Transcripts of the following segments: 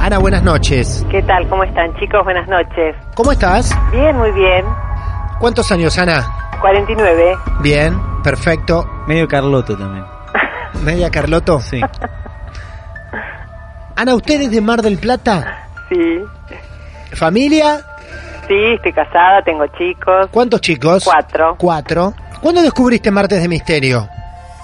Ana, buenas noches. ¿Qué tal? ¿Cómo están chicos? Buenas noches. ¿Cómo estás? Bien, muy bien. ¿Cuántos años, Ana? 49. Bien, perfecto. Medio Carloto también. ¿Media Carloto? Sí. Ana, ¿usted es de Mar del Plata? Sí. ¿Familia? Sí, estoy casada, tengo chicos. ¿Cuántos chicos? Cuatro. Cuatro. ¿Cuándo descubriste Martes de Misterio?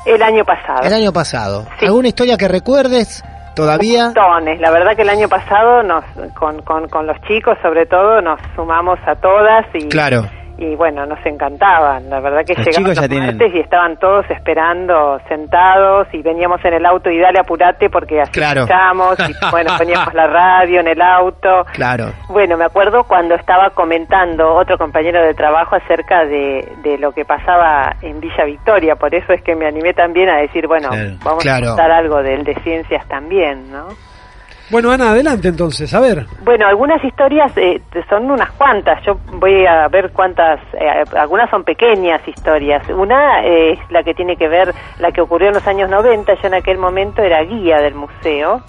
El año pasado. El año pasado. Sí. ¿Alguna historia que recuerdes todavía? Montones. La verdad que el año pasado nos, con, con, con los chicos sobre todo nos sumamos a todas y, Claro. Y bueno, nos encantaban. La verdad que Los llegaban chicos ya los tienen- martes y estaban todos esperando sentados y veníamos en el auto y dale apurate porque así Claro. escuchamos y bueno, poníamos la radio en el auto. Claro. Bueno, me acuerdo cuando estaba comentando otro compañero de trabajo acerca de, de lo que pasaba en Villa Victoria, por eso es que me animé también a decir, bueno, Claro. vamos Claro. a contar algo del de ciencias también, ¿no? Bueno, Ana, adelante entonces, a ver. Bueno, algunas historias eh, son unas cuantas, yo voy a ver cuántas, eh, algunas son pequeñas historias. Una eh, es la que tiene que ver, la que ocurrió en los años 90, yo en aquel momento era guía del museo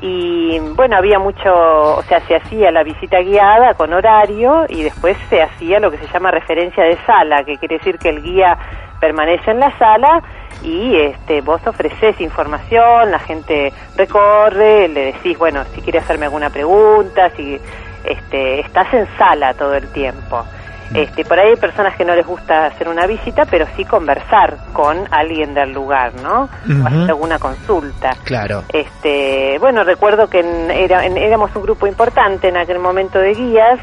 y bueno, había mucho, o sea, se hacía la visita guiada con horario y después se hacía lo que se llama referencia de sala, que quiere decir que el guía permanece en la sala y este vos ofreces información, la gente recorre, le decís, bueno, si quiere hacerme alguna pregunta, si este estás en sala todo el tiempo. Este, por ahí hay personas que no les gusta hacer una visita, pero sí conversar con alguien del lugar, ¿no? O hacer alguna consulta. Claro. Este, bueno, recuerdo que en- era- en- éramos un grupo importante en aquel momento de guías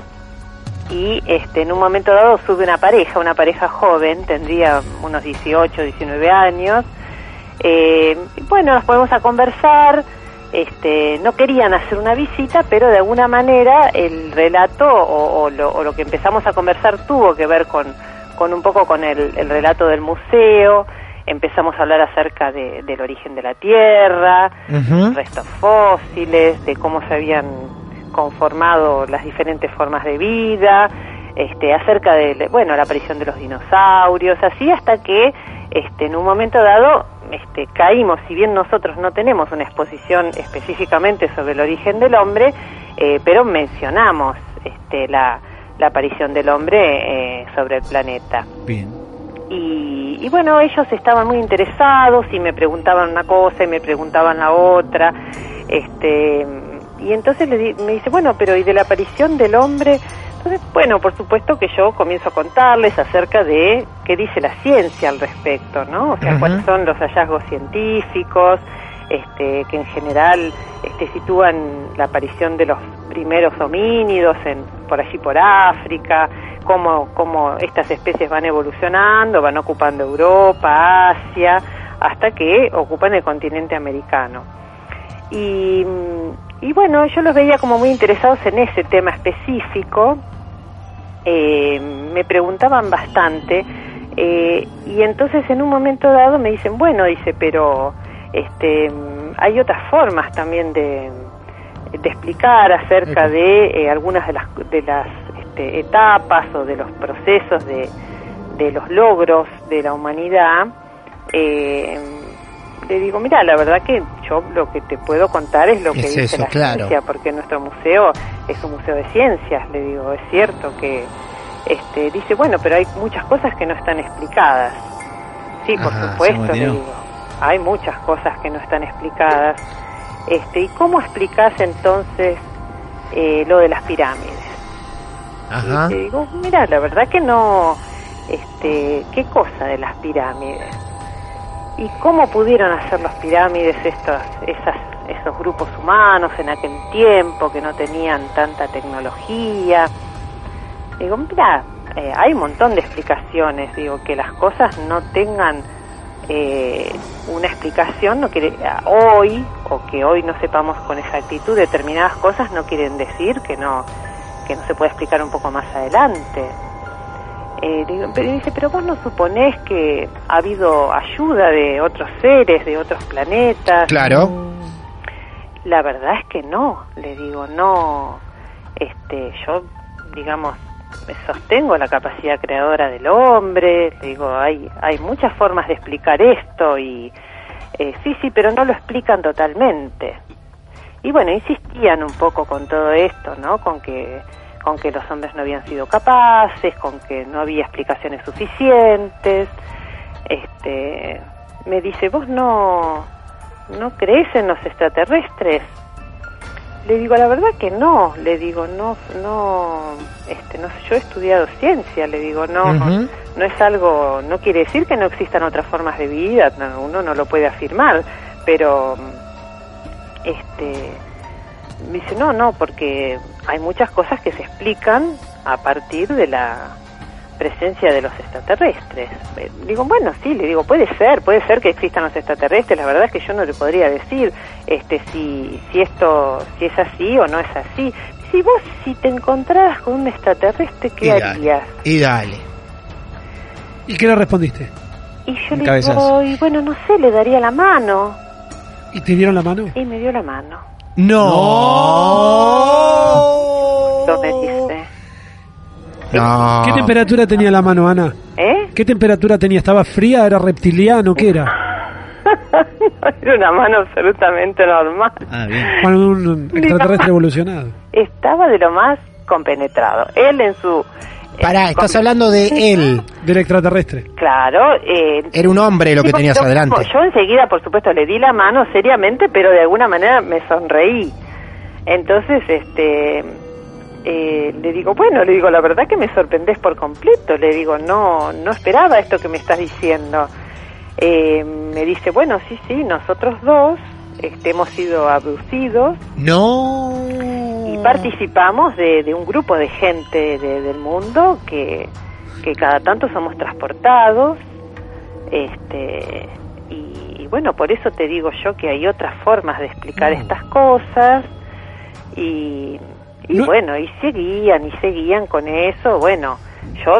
y este, en un momento dado sube una pareja, una pareja joven, tendría unos 18, 19 años. Eh, y bueno, nos ponemos a conversar. Este, no querían hacer una visita, pero de alguna manera el relato o, o lo, o lo que empezamos a conversar tuvo que ver con, con un poco con el, el relato del museo. Empezamos a hablar acerca de- del origen de la Tierra, restos fósiles, de cómo se habían conformado las diferentes formas de vida, este, acerca de bueno la aparición de los dinosaurios, así hasta que este, en un momento dado este, caímos, si bien nosotros no tenemos una exposición específicamente sobre el origen del hombre, eh, pero mencionamos este, la, la aparición del hombre eh, sobre el planeta. Bien. Y, y bueno, ellos estaban muy interesados y me preguntaban una cosa y me preguntaban la otra. Este, y entonces le di- me dice, bueno, pero ¿y de la aparición del hombre? Entonces, bueno, por supuesto que yo comienzo a contarles acerca de qué dice la ciencia al respecto, ¿no? O sea, cuáles son los hallazgos científicos, este, que en general este, sitúan la aparición de los primeros homínidos en, por allí por África, cómo, cómo estas especies van evolucionando, van ocupando Europa, Asia, hasta que ocupan el continente americano. Y, y bueno, yo los veía como muy interesados en ese tema específico, eh, me preguntaban bastante, eh, y entonces en un momento dado me dicen, bueno, dice, pero este, hay otras formas también de, de explicar acerca de eh, algunas de las, de las este, etapas o de los procesos de, de los logros de la humanidad, eh, le digo, mira, la verdad que yo lo que te puedo contar es lo que Es dice eso, la claro. ciencia, porque nuestro museo es un museo de ciencias, le digo, es cierto que este, dice, bueno, pero hay muchas cosas que no están explicadas. Sí, por Ajá, supuesto, le digo, hay muchas cosas que no están explicadas. Este, ¿Y cómo explicás entonces eh, lo de las pirámides? Ajá. Y te digo, mira, la verdad que no, este, ¿qué cosa de las pirámides? ¿Y cómo pudieron hacer las pirámides estos, esas, esos grupos humanos en aquel tiempo que no tenían tanta tecnología? Digo, mira, eh, hay un montón de explicaciones, digo, que las cosas no tengan eh, una explicación, no quiere, hoy, o que hoy no sepamos con exactitud determinadas cosas, no quieren decir que no, que no se puede explicar un poco más adelante. Eh, digo, pero dice, pero vos no suponés que ha habido ayuda de otros seres, de otros planetas. Claro. La verdad es que no, le digo, no, este, yo, digamos, sostengo la capacidad creadora del hombre, le digo, hay, hay muchas formas de explicar esto y eh, sí, sí, pero no lo explican totalmente. Y bueno, insistían un poco con todo esto, ¿no? Con que, con que los hombres no habían sido capaces, con que no había explicaciones suficientes. Este, me dice, vos no, no crees en los extraterrestres. Le digo, la verdad que no, le digo, no, no, este, no, yo he estudiado ciencia, le digo, no, no es algo, no quiere decir que no existan otras formas de vida, no, uno no lo puede afirmar, pero, este, me dice, no, no, porque hay muchas cosas que se explican a partir de la presencia de los extraterrestres. Eh, Digo, bueno, sí, le digo, puede ser, puede ser que existan los extraterrestres, la verdad es que yo no le podría decir este si si esto si es así o no es así. Si vos si te encontraras con un extraterrestre, ¿qué Y dale. harías? Y dale. ¿Y qué le respondiste? Y yo le digo, y bueno, no sé, le daría la mano. ¿Y te dieron la mano? Y me dio la mano. No. Lo me dice. No. ¿Qué temperatura tenía la mano, Ana? ¿Eh? ¿Qué temperatura tenía? ¿Estaba fría? ¿Era reptiliano? ¿Qué era? Era una mano absolutamente normal. Ah, bien. Bueno, un extraterrestre evolucionado. Estaba de lo más compenetrado. Él en su... Pará, eh, estás con- hablando de él. Del extraterrestre. Claro. Eh, Era un hombre lo que tenías yo- adelante. Yo enseguida, por supuesto, le di la mano seriamente, pero de alguna manera me sonreí. Entonces, este... eh, le digo, bueno, le digo, la verdad que me sorprendés por completo. Le digo, no, no esperaba esto que me estás diciendo. Eh, me dice, bueno, sí, sí, nosotros dos este, hemos sido abducidos No. Participamos de, de un grupo de gente de- del mundo que, que cada tanto somos transportados este y, y bueno por eso te digo yo que hay otras formas de explicar estas cosas y, y No- bueno y seguían y seguían con eso bueno yo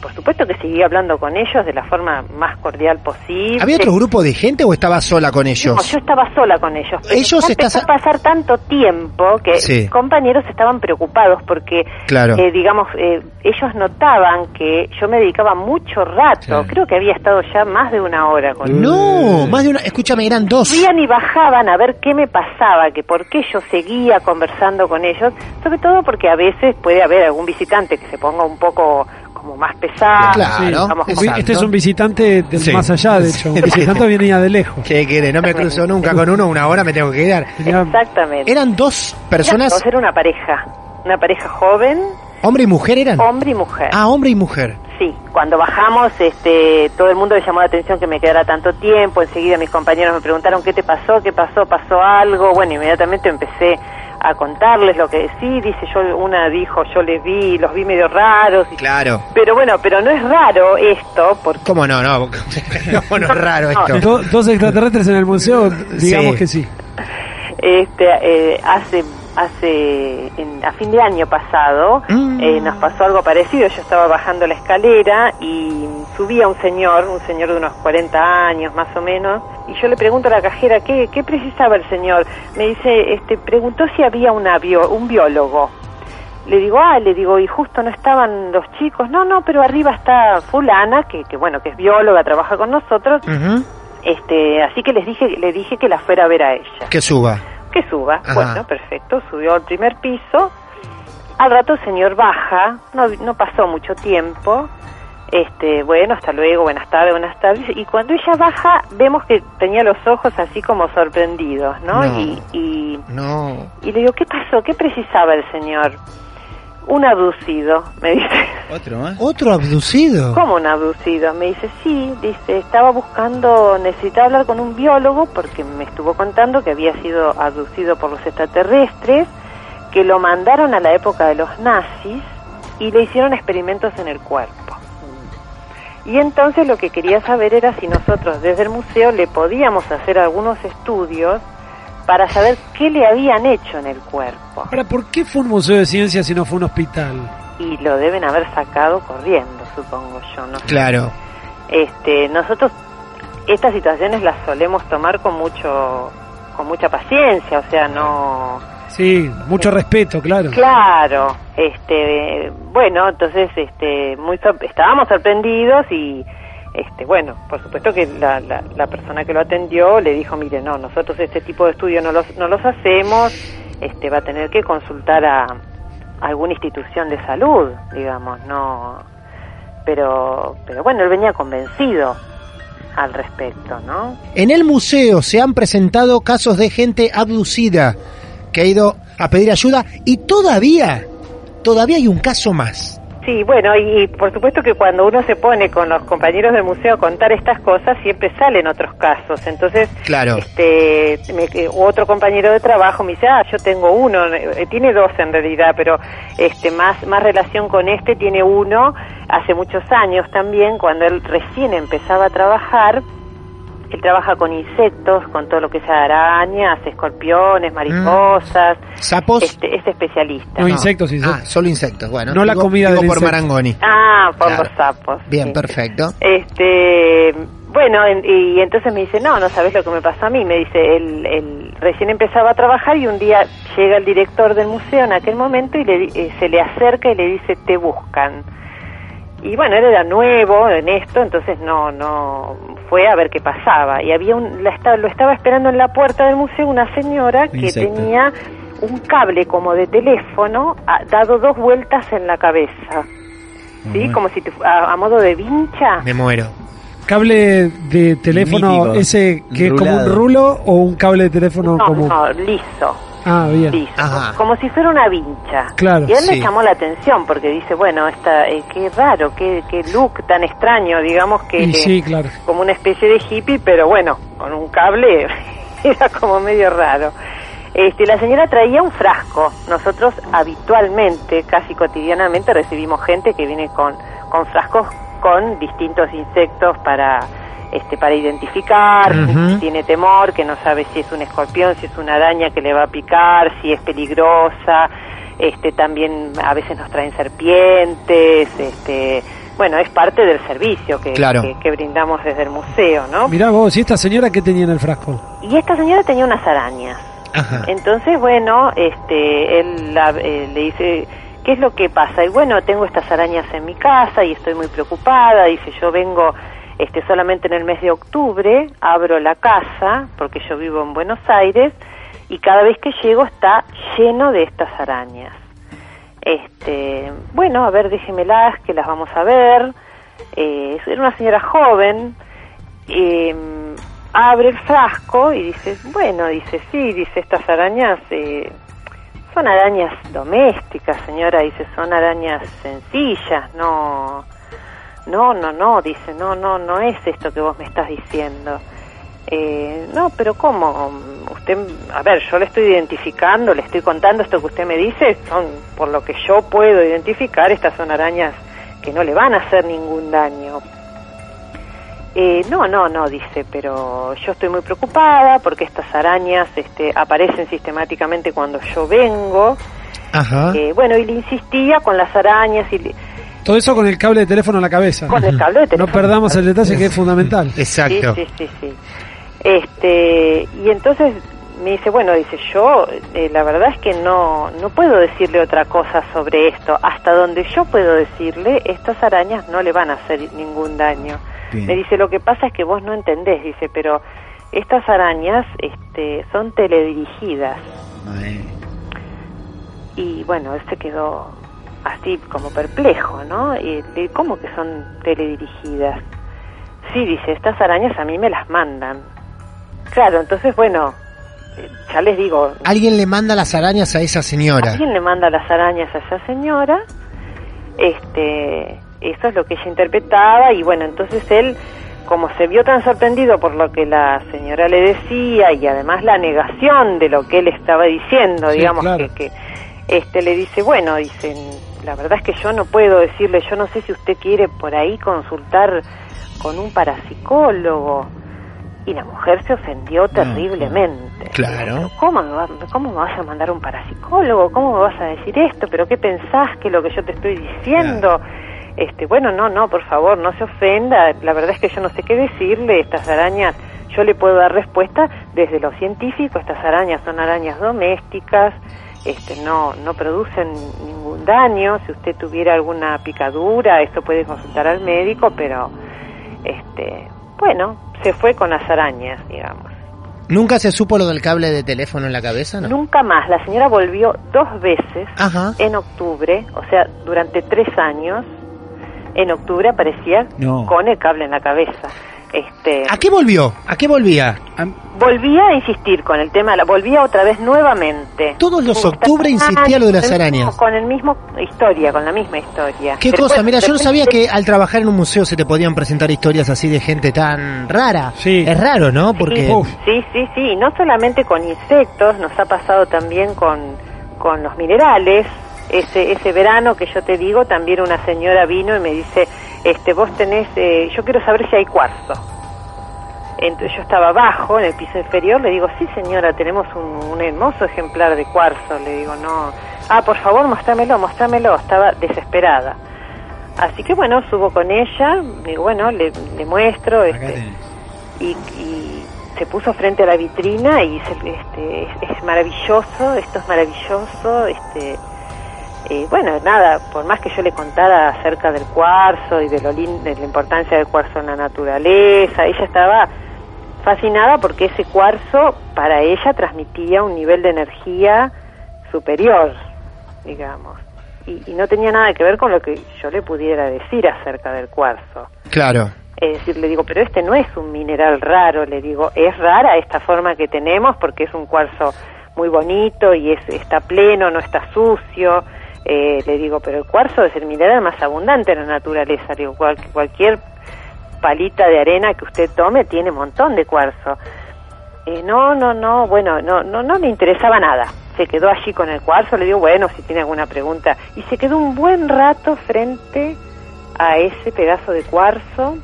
por supuesto que seguí hablando con ellos de la forma más cordial posible ¿Había otro grupo de gente o estaba sola con no, ellos? yo estaba sola con ellos. Pero Ellos empezó estás- a pasar tanto tiempo que Sí. mis compañeros estaban preocupados porque, Claro. eh, digamos, eh, ellos notaban que yo me dedicaba mucho rato. Claro. Creo que había estado ya más de una hora con No, más de una. Escúchame, eran dos. Subían y bajaban a ver qué me pasaba, que por qué yo seguía conversando con ellos, sobre todo porque a veces puede haber algún visitante que se ponga un poco como más pesado. Claro, digamos, Es- exacto. Este es un visitante del Sí. más allá, de hecho. Un visitante venía de lejos. ¿Qué quiere? No me cruzo nunca con uno, una hora me tengo que quedar. Exactamente. Eran dos Eran personas, dos, era una pareja, una pareja joven, hombre y mujer eran. hombre y mujer. Ah, hombre y mujer. Sí, cuando bajamos, este, todo el mundo le llamó la atención que me quedara tanto tiempo. Enseguida mis compañeros me preguntaron qué te pasó, qué pasó, pasó algo. Bueno, inmediatamente empecé a contarles lo que sí, dice yo, una dijo, yo les vi, los vi medio raros. y- Claro. Pero bueno, pero no es raro esto, porque ¿Cómo no? No, no, no es raro esto. Do- dos extraterrestres en el museo, digamos Sí. que sí. este, eh, hace hace en- a fin de año pasado Mm. eh, nos pasó algo parecido yo estaba bajando la escalera y subía un señor un señor de unos 40 años más o menos y yo le pregunto a la cajera qué, qué precisaba el señor me dice este preguntó si había una bio- un biólogo le digo, ah, le digo, y justo no estaban los chicos. No, no, pero arriba está fulana, que, que bueno, que es bióloga, trabaja con nosotros. Este, así que les dije, le dije que la fuera a ver a ella. Que suba. Que suba. Ajá. Bueno, perfecto, subió al primer piso. Al rato el señor baja, no, no pasó mucho tiempo. Este, bueno, hasta luego, buenas tardes, buenas tardes. Y cuando ella baja, vemos que tenía los ojos así como sorprendidos, ¿no? No. Y, y, No. y le digo, ¿qué pasó? ¿Qué precisaba el señor? Un abducido, me dice. Otro más. ¿Otro abducido? ¿Cómo un abducido? Me dice, sí, dice, estaba buscando, necesitaba hablar con un biólogo porque me estuvo contando que había sido abducido por los extraterrestres, que lo mandaron a la época de los nazis y le hicieron experimentos en el cuerpo. Y entonces lo que quería saber era si nosotros desde el museo le podíamos hacer algunos estudios para saber qué le habían hecho en el cuerpo. Ahora, ¿por qué fue un museo de ciencias si no fue un hospital? Y lo deben haber sacado corriendo, supongo yo, no. Claro. este nosotros estas situaciones las solemos tomar con mucho con mucha paciencia o sea no Sí, mucho respeto, claro. claro este bueno entonces este muy sor- estábamos sorprendidos y este bueno por supuesto que la, la, la persona que lo atendió le dijo mire no nosotros este tipo de estudios no los no los hacemos este va a tener que consultar a, a alguna institución de salud digamos no pero pero bueno él venía convencido al respecto, ¿no? En el museo se han presentado casos de gente abducida que ha ido a pedir ayuda y todavía, todavía hay un caso más. Sí, bueno, y, por supuesto que cuando uno se pone con los compañeros del museo a contar estas cosas, siempre salen otros casos. Entonces, Claro. este, me- eh, otro compañero de trabajo me dice, ah, yo tengo uno, eh, tiene dos en realidad, pero este, más, más relación con este tiene uno hace muchos años también, cuando él recién empezaba a trabajar. Él trabaja con insectos, con todo lo que sea arañas, escorpiones, mariposas. ¿Sapos? Este, es especialista. No, insectos, insectos. Ah, solo insectos, bueno. No la comida digo del por insecto. Marangoni. Ah, por Claro. los sapos. Bien, sí. perfecto. Este, bueno, en- y entonces me dice, no, no sabes lo que me pasó a mí. Me dice, él, él recién empezaba a trabajar y un día llega el director del museo en aquel momento y le, di- eh, se le acerca y le dice, te buscan. Y bueno, él era nuevo en esto, entonces no, no fue a ver qué pasaba. Y había un, la esta- lo estaba esperando en la puerta del museo una señora que tenía un cable como de teléfono ah, dado dos vueltas en la cabeza. ¿Sí? Como si te fu- a, a modo de vincha. Me muero. ¿Cable de teléfono Mítico. ese que es como un rulo o un cable de teléfono No, como... no, liso, Ah, bien. Ajá. como si fuera una vincha. Claro. Y a él Sí. le llamó la atención porque dice, bueno, esta, eh, qué raro, qué, qué look tan extraño, digamos que Y sí, claro. como una especie de hippie, pero bueno, con un cable era como medio raro. Este, la señora traía un frasco. Nosotros habitualmente, casi cotidianamente, recibimos gente que viene con, con frascos con distintos insectos para este para identificar, si tiene temor, que no sabe si es un escorpión, si es una araña que le va a picar, si es peligrosa. Este también a veces nos traen serpientes, este bueno, es parte del servicio que, Claro. que, que brindamos desde el museo, ¿no? Mirá vos, ¿y esta señora qué tenía en el frasco? Y esta señora tenía unas arañas. Ajá. Entonces, bueno, este, él la- eh, le dice, ¿qué es lo que pasa? Y bueno, tengo estas arañas en mi casa y estoy muy preocupada. Dice, yo vengo este, solamente en el mes de octubre, abro la casa, porque yo vivo en Buenos Aires, y cada vez que llego está lleno de estas arañas. Este, bueno, a ver, déjemelas, que las vamos a ver. Eh, era una señora joven, eh, abre el frasco y dice, bueno, dice, sí, dice, estas arañas eh, son arañas domésticas, señora, dice, son arañas sencillas, no, no, no, no, dice, no, no, no es esto que vos me estás diciendo. Eh, no, pero ¿cómo? Usted, a ver, yo le estoy identificando, le estoy contando esto que usted me dice, son, por lo que yo puedo identificar, estas son arañas que no le van a hacer ningún daño. Eh, no, no, no, dice, pero yo estoy muy preocupada porque estas arañas este, aparecen sistemáticamente cuando yo vengo. Ajá. Eh, bueno, y le insistía con las arañas y le- Todo eso con el cable de teléfono en la cabeza. con el cable de No teléfono. perdamos el detalle que es fundamental. Exacto. Sí, sí, sí, sí. Este, y entonces me dice, bueno, dice, yo eh, la verdad es que no, no puedo decirle otra cosa sobre esto. Hasta donde yo puedo decirle, estas arañas no le van a hacer ningún daño. Bien. Me dice, lo que pasa es que vos no entendés, dice, pero estas arañas este, son teledirigidas. Y bueno, él se quedó así como perplejo, ¿no? Y, de ¿Cómo que son teledirigidas? Sí, dice, estas arañas a mí me las mandan. Claro, entonces, bueno, eh, ya les digo, Alguien le manda las arañas a esa señora. alguien le manda las arañas a esa señora, este, eso es lo que ella interpretaba y bueno, entonces él, como se vio tan sorprendido por lo que la señora le decía y además la negación de lo que él estaba diciendo, Sí, digamos claro. que, que este le dice, bueno, dicen, la verdad es que yo no puedo decirle, yo no sé si usted quiere por ahí consultar con un parapsicólogo. Y la mujer se ofendió terriblemente. Claro. ¿Cómo me, va- ¿Cómo me vas a mandar un parapsicólogo? ¿Cómo me vas a decir esto? ¿Pero qué pensás que lo que yo te estoy diciendo? Este, bueno, no, no, por favor, no se ofenda. La verdad es que yo no sé qué decirle. Estas arañas, yo le puedo dar respuesta desde lo científico. Estas arañas son arañas domésticas. Este, no, no producen ningún daño. Si usted tuviera alguna picadura, esto puede consultar al médico, pero, este, bueno, se fue con las arañas, digamos. ¿Nunca se supo lo del cable de teléfono en la cabeza? No. Nunca más. La señora volvió dos veces Ajá. en octubre, o sea, durante tres años. En octubre aparecía No. con el cable en la cabeza. Este, ¿A qué volvió? ¿A qué volvía? volvía a insistir con el tema, volvía otra vez nuevamente. Todos los octubre insistía lo de las mismo- arañas. Con el mismo historia, con la misma historia. ¿Qué cosa? Mira, yo no sabía que al trabajar en un museo se te podían presentar historias así de gente tan rara. Sí. Es raro, ¿no? Porque... Sí, sí, sí, y no solamente con insectos, nos ha pasado también con, con los minerales. Ese, ese verano que yo te digo, también una señora vino y me dice, este, vos tenés, eh, yo quiero saber si hay cuarzo. Entonces yo estaba abajo, en el piso inferior, le digo, sí señora, tenemos un, un hermoso ejemplar de cuarzo. Le digo, no, ah, por favor, mostrámelo, mostrámelo. Estaba desesperada. Así que bueno, subo con ella, digo, bueno, le, le muestro, este, y, y se puso frente a la vitrina y dice, este, es, es maravilloso, esto es maravilloso, este, eh, bueno, nada, por más que yo le contara acerca del cuarzo y de, lo lin- de la importancia del cuarzo en la naturaleza, ella estaba fascinada porque ese cuarzo para ella transmitía un nivel de energía superior, digamos, y, y no tenía nada que ver con lo que yo le pudiera decir acerca del cuarzo. Claro. Es decir, le digo, pero este no es un mineral raro, le digo, es rara esta forma que tenemos porque es un cuarzo muy bonito y es, está pleno, no está sucio. Eh, le digo, pero el cuarzo es el mineral más abundante en la naturaleza. Le digo, cual- cualquier palita de arena que usted tome tiene un montón de cuarzo. Eh, no, no, no, bueno, no, no, no le interesaba nada. Se quedó allí con el cuarzo, le digo, bueno, si tiene alguna pregunta. Y se quedó un buen rato frente a ese pedazo de cuarzo,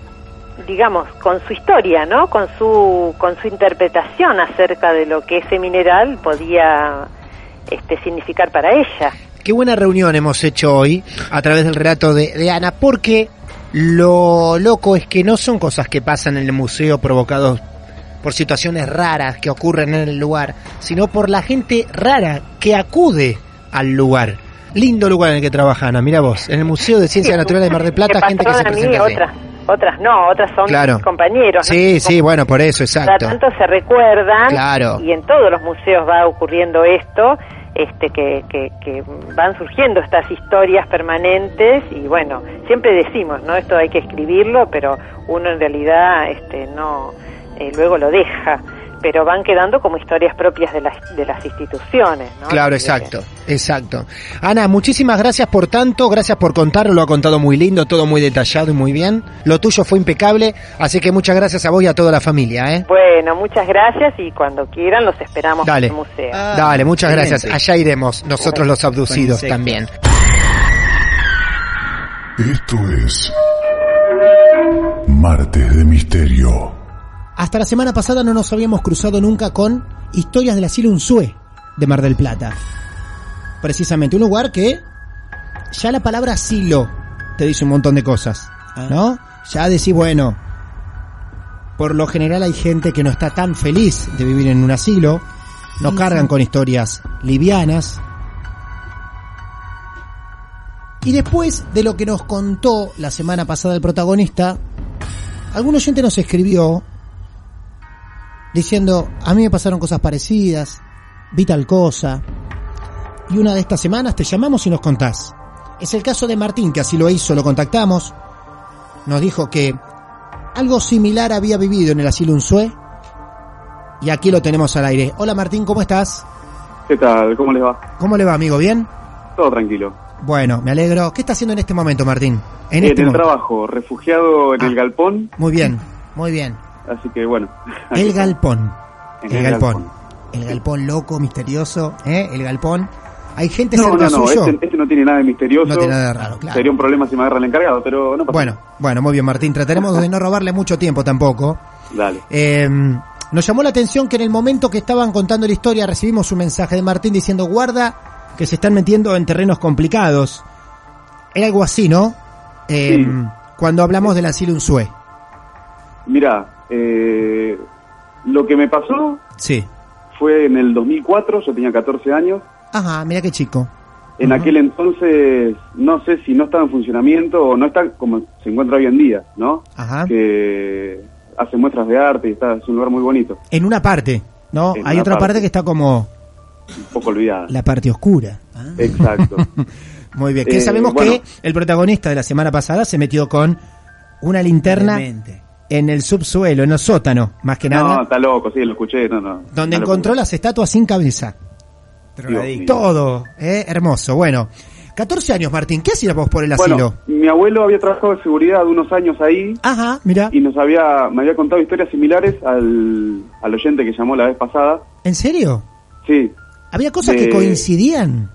digamos, con su historia, ¿no? Con su, con su interpretación acerca de lo que ese mineral podía este, significar para ella. Qué buena reunión hemos hecho hoy a través del relato de, de Ana, porque lo loco es que no son cosas que pasan en el museo provocados por situaciones raras que ocurren en el lugar, sino por la gente rara que acude al lugar. Lindo lugar en el que trabaja Ana, mira vos, en el Museo de Ciencias Naturales de Mar del Plata, gente que se mí, presenta así. otras, otras no, otras son Claro. mis compañeros. ¿no? Sí, sí, bueno, por eso, Cada exacto. tanto se recuerdan Claro. y en todos los museos va ocurriendo esto, este que, que, que van surgiendo estas historias permanentes y bueno, siempre decimos, ¿no? Esto hay que escribirlo, pero uno en realidad este no eh, luego lo deja, pero van quedando como historias propias de las de las instituciones, ¿no? Claro, exacto, exacto. Ana, muchísimas gracias por tanto, gracias por contarlo, lo ha contado muy lindo, todo muy detallado y muy bien. Lo tuyo fue impecable, así que muchas gracias a vos y a toda la familia, ¿eh? Bueno, muchas gracias y cuando quieran los esperamos Dale. en el museo. Dale, muchas gracias. Allá iremos, nosotros los abducidos también. Esto es Martes de Misterio. Hasta la semana pasada no nos habíamos cruzado nunca con historias del asilo Unzué de Mar del Plata. Precisamente un lugar que ya la palabra asilo te dice un montón de cosas, ¿no? Ya decís, bueno, por lo general hay gente que no está tan feliz de vivir en un asilo, nos cargan con historias livianas. Y después de lo que nos contó la semana pasada el protagonista, algún oyente nos escribió diciendo, a mí me pasaron cosas parecidas, vi tal cosa, y una de estas semanas te llamamos y nos contás. Es el caso de Martín, que así lo hizo, lo contactamos, nos dijo que algo similar había vivido en el asilo Unzué, y aquí lo tenemos al aire. Hola Martín, ¿cómo estás? ¿Qué tal? ¿Cómo les va? ¿Cómo le va, amigo? ¿Bien? Todo tranquilo. Bueno, me alegro. ¿Qué está haciendo en este momento, Martín? En, este el momento. trabajo, refugiado en Ah. el galpón, Muy bien, muy bien. Así que bueno. El galpón. El galpón. El galpón loco, misterioso, ¿eh? El galpón. Hay gente No, cerca no, no, suyo. este, este no tiene nada de misterioso. No tiene nada de raro, claro. Sería un problema si me agarra el encargado, pero no pasa Bueno, bueno, muy bien, Martín. Trataremos de no robarle mucho tiempo tampoco. Dale. Eh, nos llamó la atención que en el momento que estaban contando la historia recibimos un mensaje de Martín diciendo guarda que se están metiendo en terrenos complicados. Era algo así, ¿no? Eh, Sí. Cuando hablamos del asilo Unzué. Mira, eh, lo que me pasó Sí. fue en el 2004, yo tenía 14 años. Ajá, mira qué chico. En aquel entonces, no sé si no estaba en funcionamiento o no está como se encuentra hoy en día, ¿no? Ajá. Que hace muestras de arte y está, es un lugar muy bonito, En una parte, ¿no? En Hay otra parte. parte. que está como un poco olvidada. la parte oscura. Exacto. Muy bien. Que Eh, sabemos bueno. que el protagonista de la semana pasada se metió con una linterna. En el subsuelo, en el sótano, más que nada, No, está loco, sí, lo escuché, no, no. donde encontró locura. las estatuas sin cabeza. Todo, ¿eh? hermoso. Bueno, 14 años, Martín. ¿Qué hacías vos por el asilo? Bueno, mi abuelo había trabajado de seguridad unos años ahí Ajá, mira. y nos había, me había contado historias similares al, al oyente que llamó la vez pasada. ¿En serio? Sí, Había cosas De- que coincidían.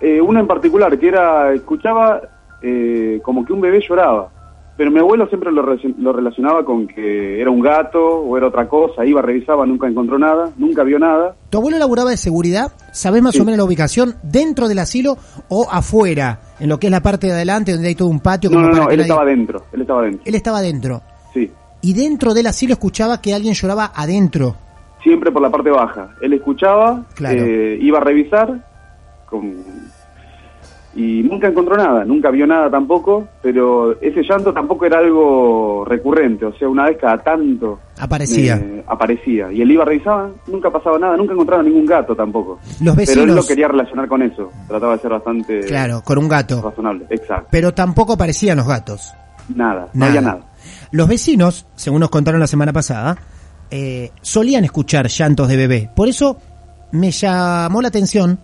eh, una en particular que era, escuchaba eh, como que un bebé lloraba, pero mi abuelo siempre lo, relacion- lo relacionaba con que era un gato o era otra cosa, iba, revisaba, nunca encontró nada, nunca vio nada. ¿Tu abuelo laburaba de seguridad? ¿Sabés más Sí. o menos la ubicación dentro del asilo o afuera? En lo que es la parte de adelante donde hay todo un patio. No, como no, para no, que él nadie- estaba dentro, él estaba dentro, Él estaba dentro. sí. Y dentro del asilo escuchaba que alguien lloraba adentro. siempre por la parte baja. Él escuchaba, Claro. eh, iba a revisar con- y nunca encontró nada, nunca vio nada tampoco, pero ese llanto tampoco era algo recurrente, o sea, una vez cada tanto Aparecía. eh, aparecía. Y él iba a revisar, nunca pasaba nada, nunca encontraba ningún gato tampoco. Los Pero él vecinos. lo quería relacionar con eso, trataba de ser bastante Claro, con un gato. razonable, exacto. Pero tampoco aparecían los gatos. Nada, no había nada. Los vecinos, según nos contaron la semana pasada, eh, solían escuchar llantos de bebé. Por eso me llamó la atención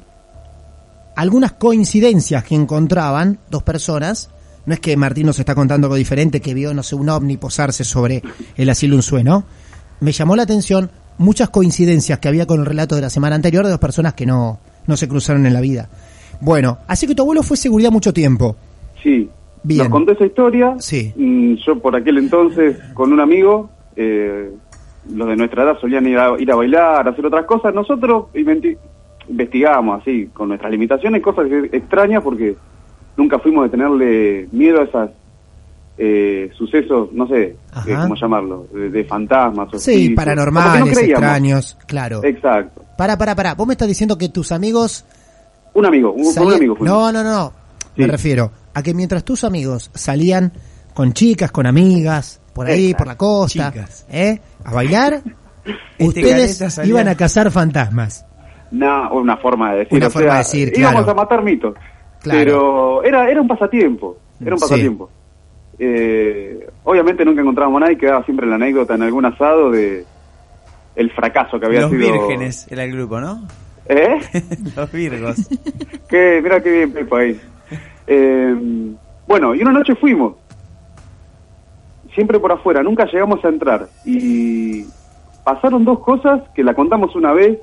algunas coincidencias que encontraban dos personas. No es que Martín nos está contando algo diferente, que vio, no sé, un ovni posarse sobre el asilo Unzué, ¿no? Me llamó la atención muchas coincidencias que había con el relato de la semana anterior de dos personas que no, no se cruzaron en la vida. Bueno, así que tu abuelo fue seguridad mucho tiempo. Sí. Bien. Nos contó esa historia. Sí. Yo por aquel entonces, con un amigo, eh, los de nuestra edad solían ir a, ir a bailar, a hacer otras cosas. Nosotros inventi- investigábamos así, con nuestras limitaciones, cosas extrañas porque nunca fuimos de tenerle miedo a esos sucesos, no sé eh, cómo llamarlo, de, de fantasmas. o Sí, espíritus. No paranormales, extraños, claro. Exacto. Para, para, para. Vos me estás diciendo que tus amigos... Un amigo, un, con un amigo fuimos. No, no, no. Me Sí. refiero a que mientras tus amigos salían con chicas, con amigas, por ahí, Exacto. por la costa, Chicas. ¿eh? a bailar, Este ustedes iban a cazar fantasmas. No, una forma de decir. Una o forma sea, de decir, Íbamos claro. a matar mitos. Claro. Pero era, era un pasatiempo. Era un Sí. pasatiempo. Eh, obviamente nunca encontrábamos a nadie, quedaba siempre la anécdota en algún asado de el fracaso que había Los sido. vírgenes era el grupo, ¿no? ¿Eh? Los virgos. que, mira qué bien Pepa ahí. Eh, bueno, y una noche fuimos. Siempre por afuera, nunca llegamos a entrar. Y pasaron dos cosas que la contamos una vez,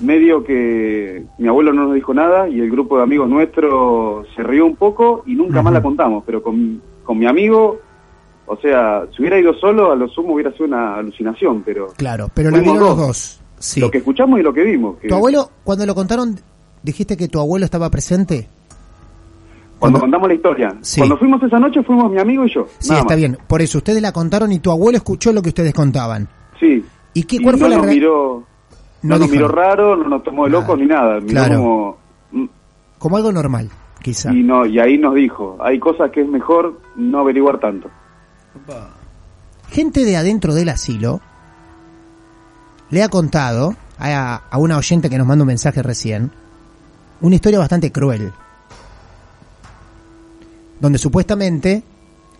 medio que mi abuelo no nos dijo nada y el grupo de amigos nuestros se rió un poco y nunca más la contamos, pero con, con mi amigo, o sea, si hubiera ido solo, a lo sumo hubiera sido una alucinación, pero Claro, pero la vieron los dos. Sí. lo que escuchamos y lo que vimos. que Tu abuelo, cuando lo contaron, dijiste que tu abuelo estaba presente. cuando cuando- contamos la historia. Sí. Cuando fuimos esa noche fuimos mi amigo y yo. Sí, nada está más. bien. Por eso, ustedes la contaron y tu abuelo escuchó lo que ustedes contaban. Sí. ¿Y qué, Y cuál fue la miró, No, No nos miró raro, no nos tomó de locos ni nada. Miró Claro. como... Como algo normal, quizá. Y, no, y ahí nos dijo, hay cosas que es mejor no averiguar tanto. Gente de adentro del asilo le ha contado a, a una oyente que nos manda un mensaje recién una historia bastante cruel. Donde supuestamente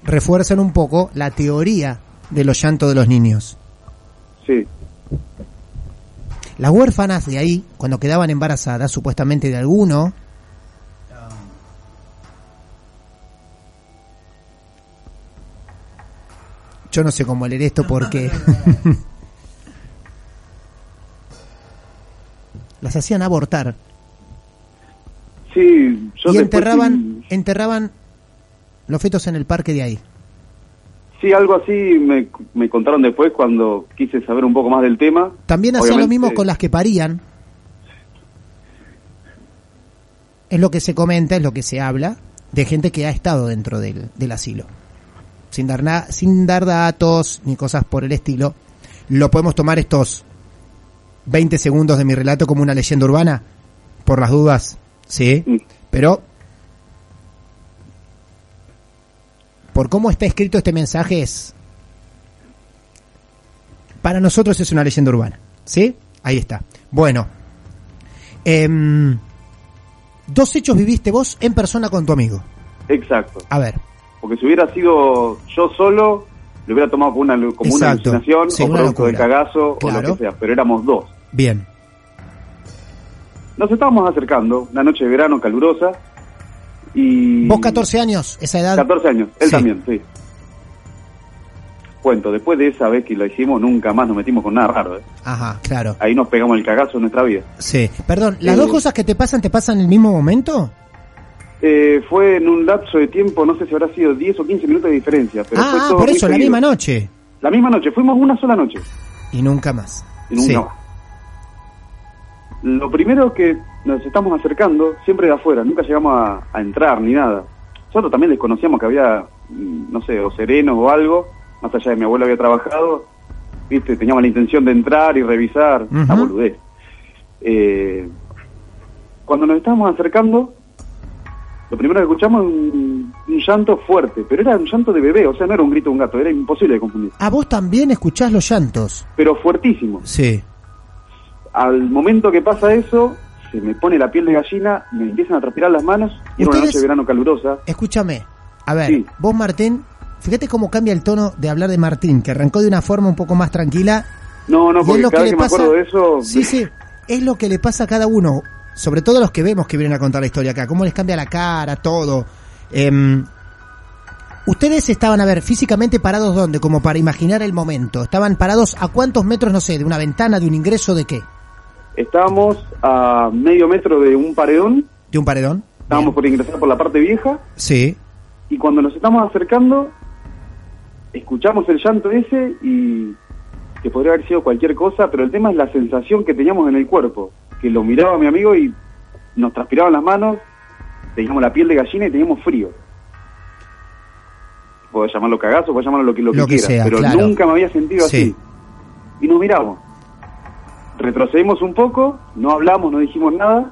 refuerzan un poco la teoría de los llantos de los niños. Sí, Las huérfanas de ahí, cuando quedaban embarazadas, supuestamente de alguno, yo no sé cómo leer esto porque las hacían abortar sí, yo y enterraban, enterraban los fetos en el parque de ahí. Sí, algo así me, me contaron después cuando quise saber un poco más del tema. También hacían lo mismo con las que parían. Es lo que se comenta, es lo que se habla de gente que ha estado dentro del, del asilo. Sin dar, na- sin dar datos ni cosas por el estilo. Lo podemos tomar estos 20 segundos de mi relato como una leyenda urbana, por las dudas, sí. Mm. Pero, por cómo está escrito este mensaje es... Para nosotros es una leyenda urbana, ¿sí? Ahí está. Bueno, em, dos hechos viviste vos en persona con tu amigo. Exacto. A ver, Porque si hubiera sido yo solo, lo hubiera tomado como una, como una alucinación Sí, o una producto de cagazo o Claro. lo que sea. Pero éramos dos. bien. Nos estábamos acercando, una noche de verano calurosa. Y Vos 14 años, esa edad. 14 años, él Sí. también, sí. Cuento, después de esa vez que lo hicimos, nunca más nos metimos con nada raro. ¿eh? Ajá, claro. Ahí nos pegamos el cagazo en nuestra vida. Sí. Perdón, ¿las Eh, dos cosas que te pasan te pasan en el mismo momento? Eh, fue en un lapso de tiempo, no sé si habrá sido 10 o 15 minutos de diferencia. Pero fue ah, todo por eso, la seguido. misma noche. La misma noche, fuimos una sola noche. Y nunca más. Y nunca Sí. más. Lo primero que nos estamos acercando, siempre de afuera, nunca llegamos a, a entrar ni nada. Nosotros también desconocíamos que había, mm, no sé, o serenos o algo, más allá de mi abuelo había trabajado, viste, teníamos la intención de entrar y revisar, una Ujú. boludez. Eh, cuando nos estábamos acercando, lo primero que escuchamos es un, un llanto fuerte, pero era un llanto de bebé, o sea, no era un grito de un gato, era imposible de confundir, A vos también escuchás los llantos. pero fuertísimo. Sí. Al momento que pasa eso, se me pone la piel de gallina, me empiezan a transpirar las manos y era una noche de verano calurosa. Escúchame. A ver, Sí. vos Martín, fíjate cómo cambia el tono de hablar de Martín, que arrancó de una forma un poco más tranquila. No, no, y es porque lo cada que vez le que me pasa. acuerdo de eso, Sí, sí. Es lo que le pasa a cada uno. Sobre todo a los que vemos que vienen a contar la historia acá. Cómo les cambia la cara, todo. Em, Ustedes estaban, a ver, físicamente parados dónde, como para imaginar el momento. Estaban parados a cuántos metros, no sé, de una ventana, de un ingreso, de qué? Estábamos a medio metro de un paredón, De un paredón. estábamos por ingresar por la parte vieja Sí. y cuando nos estamos acercando, escuchamos el llanto ese y que podría haber sido cualquier cosa, pero el tema es la sensación que teníamos en el cuerpo, que lo miraba mi amigo y nos transpiraban las manos, teníamos la piel de gallina y teníamos frío. Puedo llamarlo cagazo, puedo llamarlo lo que, lo que Lo que quiera, sea, pero claro. nunca me había sentido Sí. así. Y nos miramos. Retrocedimos un poco, no hablamos, no dijimos nada.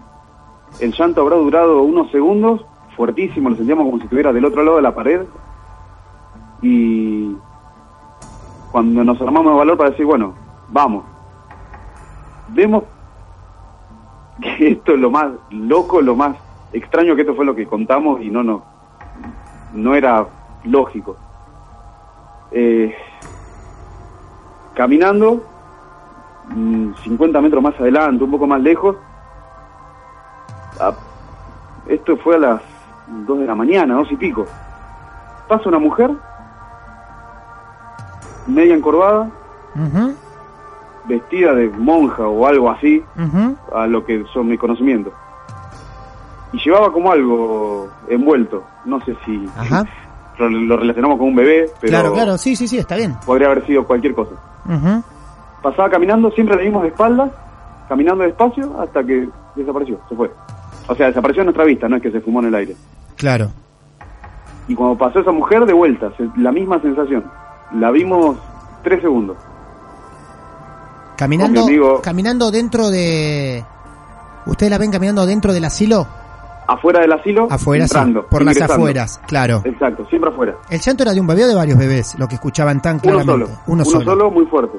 El llanto habrá durado unos segundos, fuertísimo, lo sentíamos como si estuviera del otro lado de la pared. Y cuando nos armamos de valor para decir, bueno, vamos, vemos que esto es lo más loco, lo más extraño que esto fue lo que contamos y no, no, no era lógico. Eh, caminando, 50 metros más adelante, un poco más lejos, a- esto fue a las 2 de la mañana, dos y pico. Pasa una mujer, media encorvada, vestida de monja o algo así, a lo que son mis conocimientos. Y llevaba como algo envuelto, no sé si Ajá. lo, relacionamos con un bebé, pero Claro, claro, sí, sí, sí, está bien. podría haber sido cualquier cosa. Ujú. Pasaba caminando, siempre la vimos de espaldas, caminando despacio hasta que desapareció, se fue. O sea, desapareció en nuestra vista, no es que se fumó en el aire. Claro. Y cuando pasó esa mujer, de vuelta, la misma sensación. La vimos tres segundos. Caminando, amigo. caminando dentro de... ¿Ustedes la ven caminando dentro del asilo? Afuera del asilo, Afuera, sí, entrando, por las afueras, claro. Exacto, siempre afuera. El llanto era de un bebé o de varios bebés, lo que escuchaban tan Uno claramente. solo. Uno solo. muy fuerte.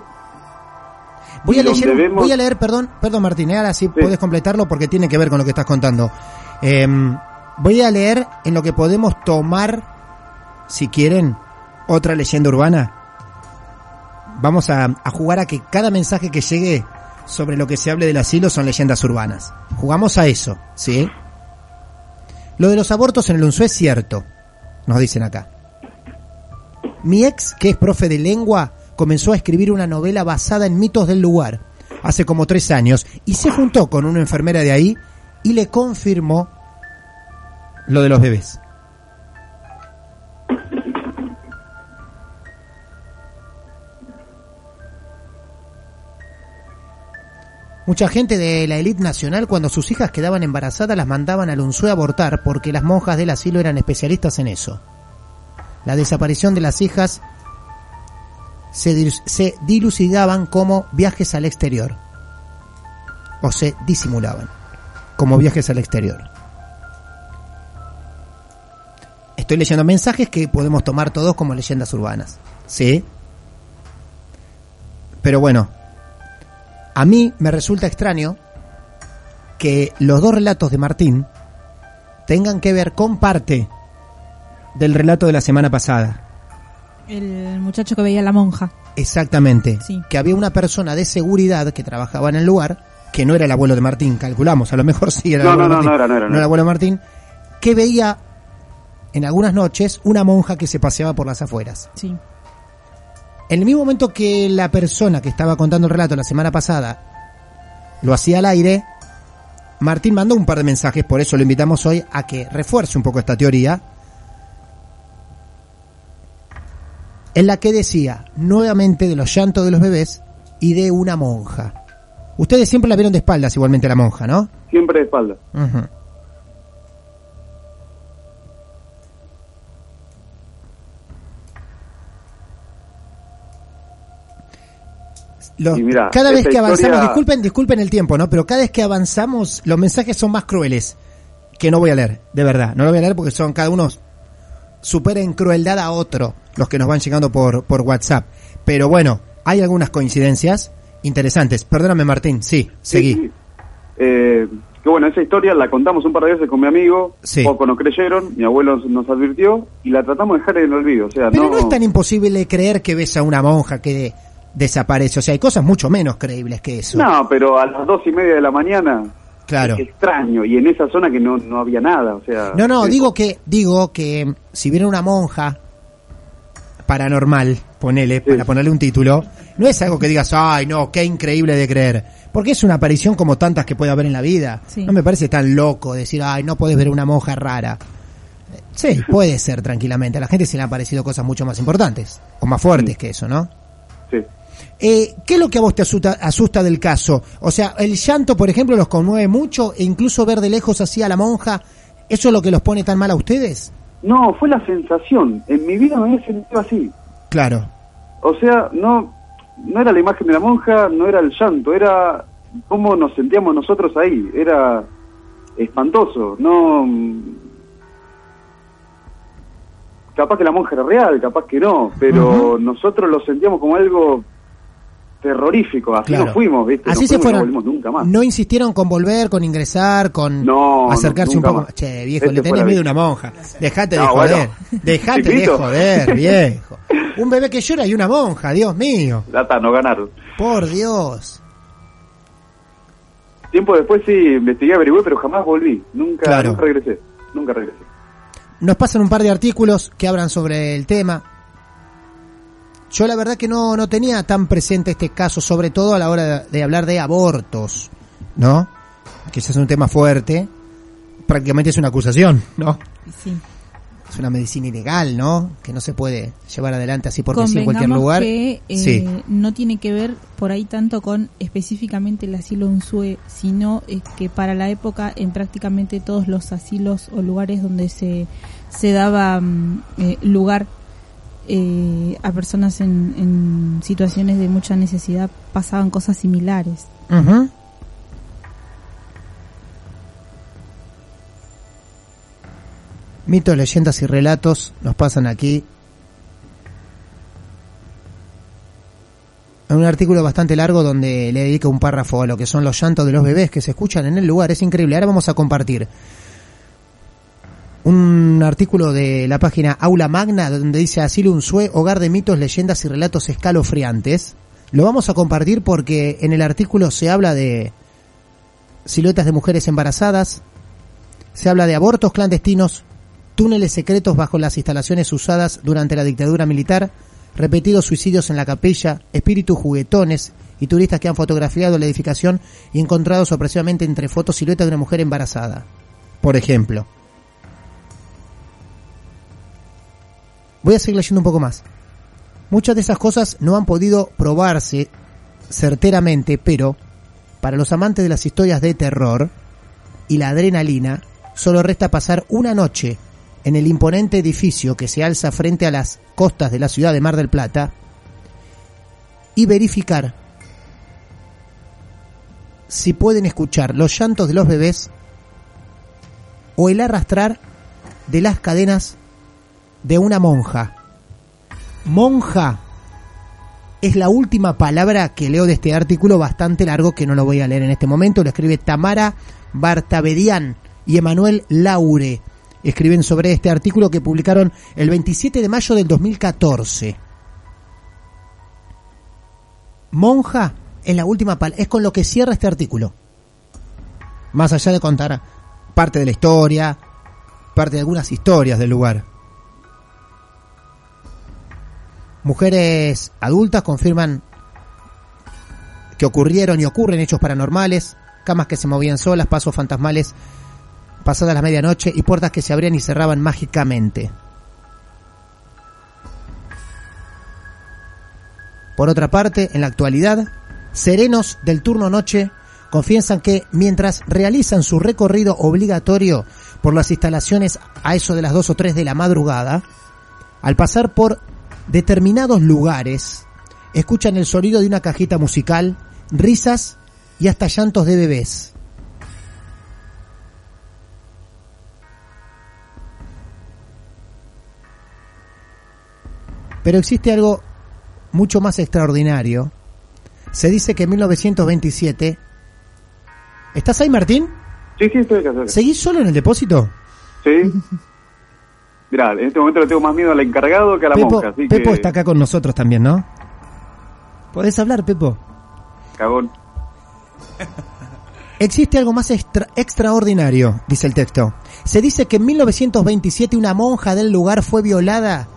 Voy a, leer, vemos- voy a leer, perdón, perdón Martín, eh, ahora sí, puedes completarlo porque tiene que ver con lo que estás contando. Em, voy a leer en lo que podemos tomar, si quieren, otra leyenda urbana. Vamos a, a jugar a que cada mensaje que llegue sobre lo que se hable del asilo son leyendas urbanas. Jugamos a eso, ¿sí? Lo de los abortos en el UNSUE es cierto, nos dicen acá. Mi ex, que es profe de lengua, comenzó a escribir una novela basada en mitos del lugar hace como tres años y se juntó con una enfermera de ahí y le confirmó lo de los bebés. Mucha gente de la élite nacional cuando sus hijas quedaban embarazadas las mandaban al Unzué a abortar porque las monjas del asilo eran especialistas en eso. La desaparición de las hijas se, se dilucidaban como viajes al exterior. O se disimulaban como viajes al exterior. Estoy leyendo mensajes que podemos tomar todos como leyendas urbanas. ¿Sí? Pero bueno, a mí me resulta extraño que los dos relatos de Martín tengan que ver con parte del relato de la semana pasada. El muchacho que veía a la monja. Exactamente. Sí. Que había una persona de seguridad que trabajaba en el lugar, que no era el abuelo de Martín, calculamos, a lo mejor sí era el abuelo no, de no, Martín. no era, no era, no el era. abuelo de Martín, que veía en algunas noches una monja que se paseaba por las afueras. Sí. En el mismo momento que la persona que estaba contando el relato la semana pasada lo hacía al aire, Martín mandó un par de mensajes, por eso lo invitamos hoy a que refuerce un poco esta teoría, en la que decía nuevamente de los llantos de los bebés y de una monja. Ustedes siempre la vieron de espaldas igualmente la monja, ¿no? Siempre de espalda. Ujú. Los- Y mira, cada vez que avanzamos, historia- disculpen, disculpen el tiempo, ¿no? Pero cada vez que avanzamos, los mensajes son más crueles. Que no voy a leer, de verdad. No lo voy a leer porque son cada uno supera en crueldad a otro los que nos van llegando por, por WhatsApp. Pero bueno, hay algunas coincidencias interesantes. Perdóname, Martín. Sí, seguí. Sí. Eh, que bueno, esa historia la contamos un par de veces con mi amigo, Sí. poco nos creyeron, mi abuelo nos advirtió y la tratamos de dejar en el olvido. O sea, Pero no, no es tan imposible creer que ves a una monja que desaparece. O sea, hay cosas mucho menos creíbles que eso. No, pero a las dos y media de la mañana, Claro. es extraño, y en esa zona que no, no había nada, o sea... No, no, eh, digo que, digo que mm, si viene una monja paranormal, ponele, para ponerle un título, no es algo que digas, ay, no, qué increíble de creer. Porque es una aparición como tantas que puede haber en la vida. Sí. No me parece tan loco decir, ay, no puedes ver una monja rara. Sí, puede ser tranquilamente. A la gente se le han parecido cosas mucho más importantes, o más fuertes que eso, ¿no? Eh, ¿Qué es lo que a vos te asusta, asusta del caso? O sea, el llanto, por ejemplo, los conmueve mucho e incluso ver de lejos así a la monja, ¿eso es lo que los pone tan mal a ustedes? No, fue la sensación, en mi vida me había sentido así. Claro. O sea, no, no era la imagen de la monja, no era el llanto, era cómo nos sentíamos nosotros ahí, era espantoso, no... Capaz que la monja era real, capaz que no, pero nosotros lo sentíamos como algo terrorífico, así Claro. nos fuimos, ¿viste? Así Nos se fuimos no fueron. volvimos nunca más. No insistieron con volver, con ingresar, con No, acercarse no, un poco más. Che, viejo, Este le tenés miedo a una monja. Dejate de No, joder. bueno. Dejate de joder, viejo. Un bebé que llora y una monja, Dios mío. Lata, no ganaron. Por Dios. Tiempo después sí investigué, averigüé, pero jamás volví. Nunca, Claro. nunca regresé. Nunca regresé. Nos pasan un par de artículos que hablan sobre el tema. Yo la verdad que no, no tenía tan presente este caso, sobre todo a la hora de, de hablar de abortos, ¿no? Que ese es un tema fuerte. Prácticamente es una acusación, ¿no? Sí. Es una medicina ilegal, ¿no? Que no se puede llevar adelante así porque sí en cualquier lugar. que eh, sí, no tiene que ver por ahí tanto con específicamente el asilo Unsue, sino eh, que para la época en prácticamente todos los asilos o lugares donde se, se daba mm, eh, lugar eh, a personas en, en situaciones de mucha necesidad pasaban cosas similares. Mitos, leyendas y relatos nos pasan aquí. En un artículo bastante largo donde le dedica un párrafo a lo que son los llantos de los bebés que se escuchan en el lugar. Es increíble. Ahora vamos a compartir un artículo de la página Aula Magna donde dice Asilo Unsue, hogar de mitos, leyendas y relatos escalofriantes. Lo vamos a compartir porque en el artículo se habla de siluetas de mujeres embarazadas, se habla de abortos clandestinos, túneles secretos bajo las instalaciones usadas durante la dictadura militar, repetidos suicidios en la capilla, espíritus juguetones y turistas que han fotografiado la edificación y encontrado sorpresivamente entre fotos siluetas de una mujer embarazada. Por ejemplo. Voy a seguir leyendo un poco más. Muchas de esas cosas no han podido probarse certeramente, pero para los amantes de las historias de terror y la adrenalina, solo resta pasar una noche en el imponente edificio que se alza frente a las costas de la ciudad de Mar del Plata y verificar si pueden escuchar los llantos de los bebés o el arrastrar de las cadenas de una monja. Monja es la última palabra que leo de este artículo bastante largo que no lo voy a leer en este momento. Lo escribe Tamara Bartabedian y Emanuel Laure. Escriben sobre este artículo que publicaron el 27 de mayo del 2014. Monja es la última palabra, es con lo que cierra este artículo. Más allá de contar parte de la historia, parte de algunas historias del lugar. Mujeres adultas confirman que ocurrieron y ocurren hechos paranormales, camas que se movían solas, pasos fantasmales pasada la medianoche y puertas que se abrían y cerraban mágicamente. Por otra parte, en la actualidad, serenos del turno noche confiesan que mientras realizan su recorrido obligatorio por las instalaciones a eso de las 2 o 3 de la madrugada, al pasar por determinados lugares, escuchan el sonido de una cajita musical, risas y hasta llantos de bebés. Pero existe algo mucho más extraordinario. Se dice que en 1927... ¿Estás ahí, Martín? Sí, sí, estoy acá. ¿Seguís solo en el depósito? Sí. Mirá, en este momento le tengo más miedo al encargado que a la Pepo, monja, así Pepo que... está acá con nosotros también, ¿no? ¿Podés hablar, Pepo? Cagón. Existe algo más extra- extraordinario, dice el texto. Se dice que en 1927 una monja del lugar fue violada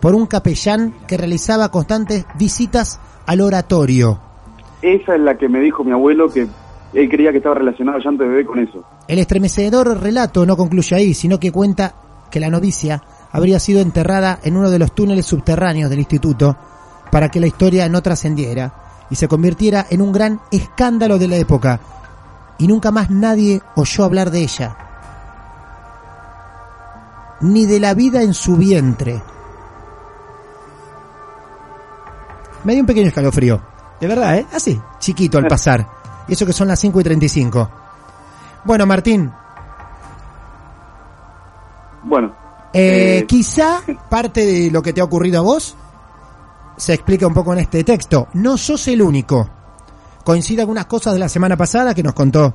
por un capellán que realizaba constantes visitas al oratorio. Esa es la que me dijo mi abuelo que él creía que estaba relacionado al llanto de bebé con eso. El estremecedor relato no concluye ahí, sino que cuenta que la novicia habría sido enterrada en uno de los túneles subterráneos del instituto para que la historia no trascendiera y se convirtiera en un gran escándalo de la época. Y nunca más nadie oyó hablar de ella. Ni de la vida en su vientre. Me dio un pequeño escalofrío. De verdad, ¿eh? Así, chiquito al pasar. Y eso que son las 5 y 35. Bueno, Martín, Bueno, eh, Eh, quizá parte de lo que te ha ocurrido a vos se explica un poco en este texto. No sos el único. Coincide algunas cosas de la semana pasada que nos contó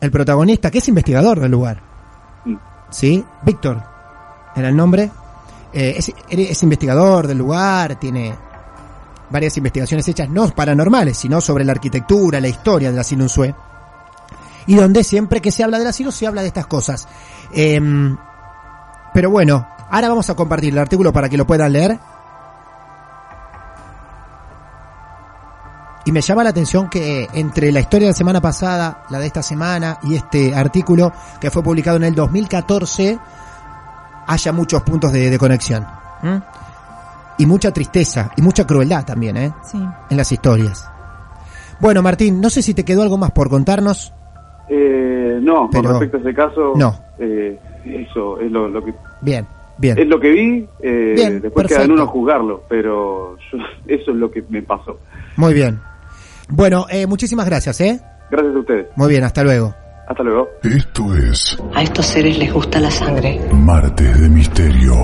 el protagonista, que es investigador del lugar. Mm. ¿Sí? Víctor era el nombre. Eh, es, es investigador del lugar, tiene varias investigaciones hechas, no paranormales, sino sobre la arquitectura, la historia de la Sinunzue. Y donde siempre que se habla del asilo se habla de estas cosas. Em, pero bueno, ahora vamos a compartir el artículo para que lo puedan leer. Y me llama la atención que entre la historia de la semana pasada, la de esta semana y este artículo que fue publicado en el 2014, haya muchos puntos de, de conexión. ¿m? Y mucha tristeza y mucha crueldad también, ¿eh? Sí. En las historias. Bueno, Martín, no sé si te quedó algo más por contarnos. Eh, no, Pero- con respecto a ese caso, No. eh, eso es lo, lo que Bien. Bien. Es lo que vi, eh, Bien, después queda perfecto. en uno juzgarlo, pero yo- eso es lo que me pasó. Muy bien. Bueno, eh, muchísimas gracias, ¿eh? Gracias a ustedes. Muy bien, hasta luego. Hasta luego. Esto es A estos seres les gusta la sangre. Martes de Misterio.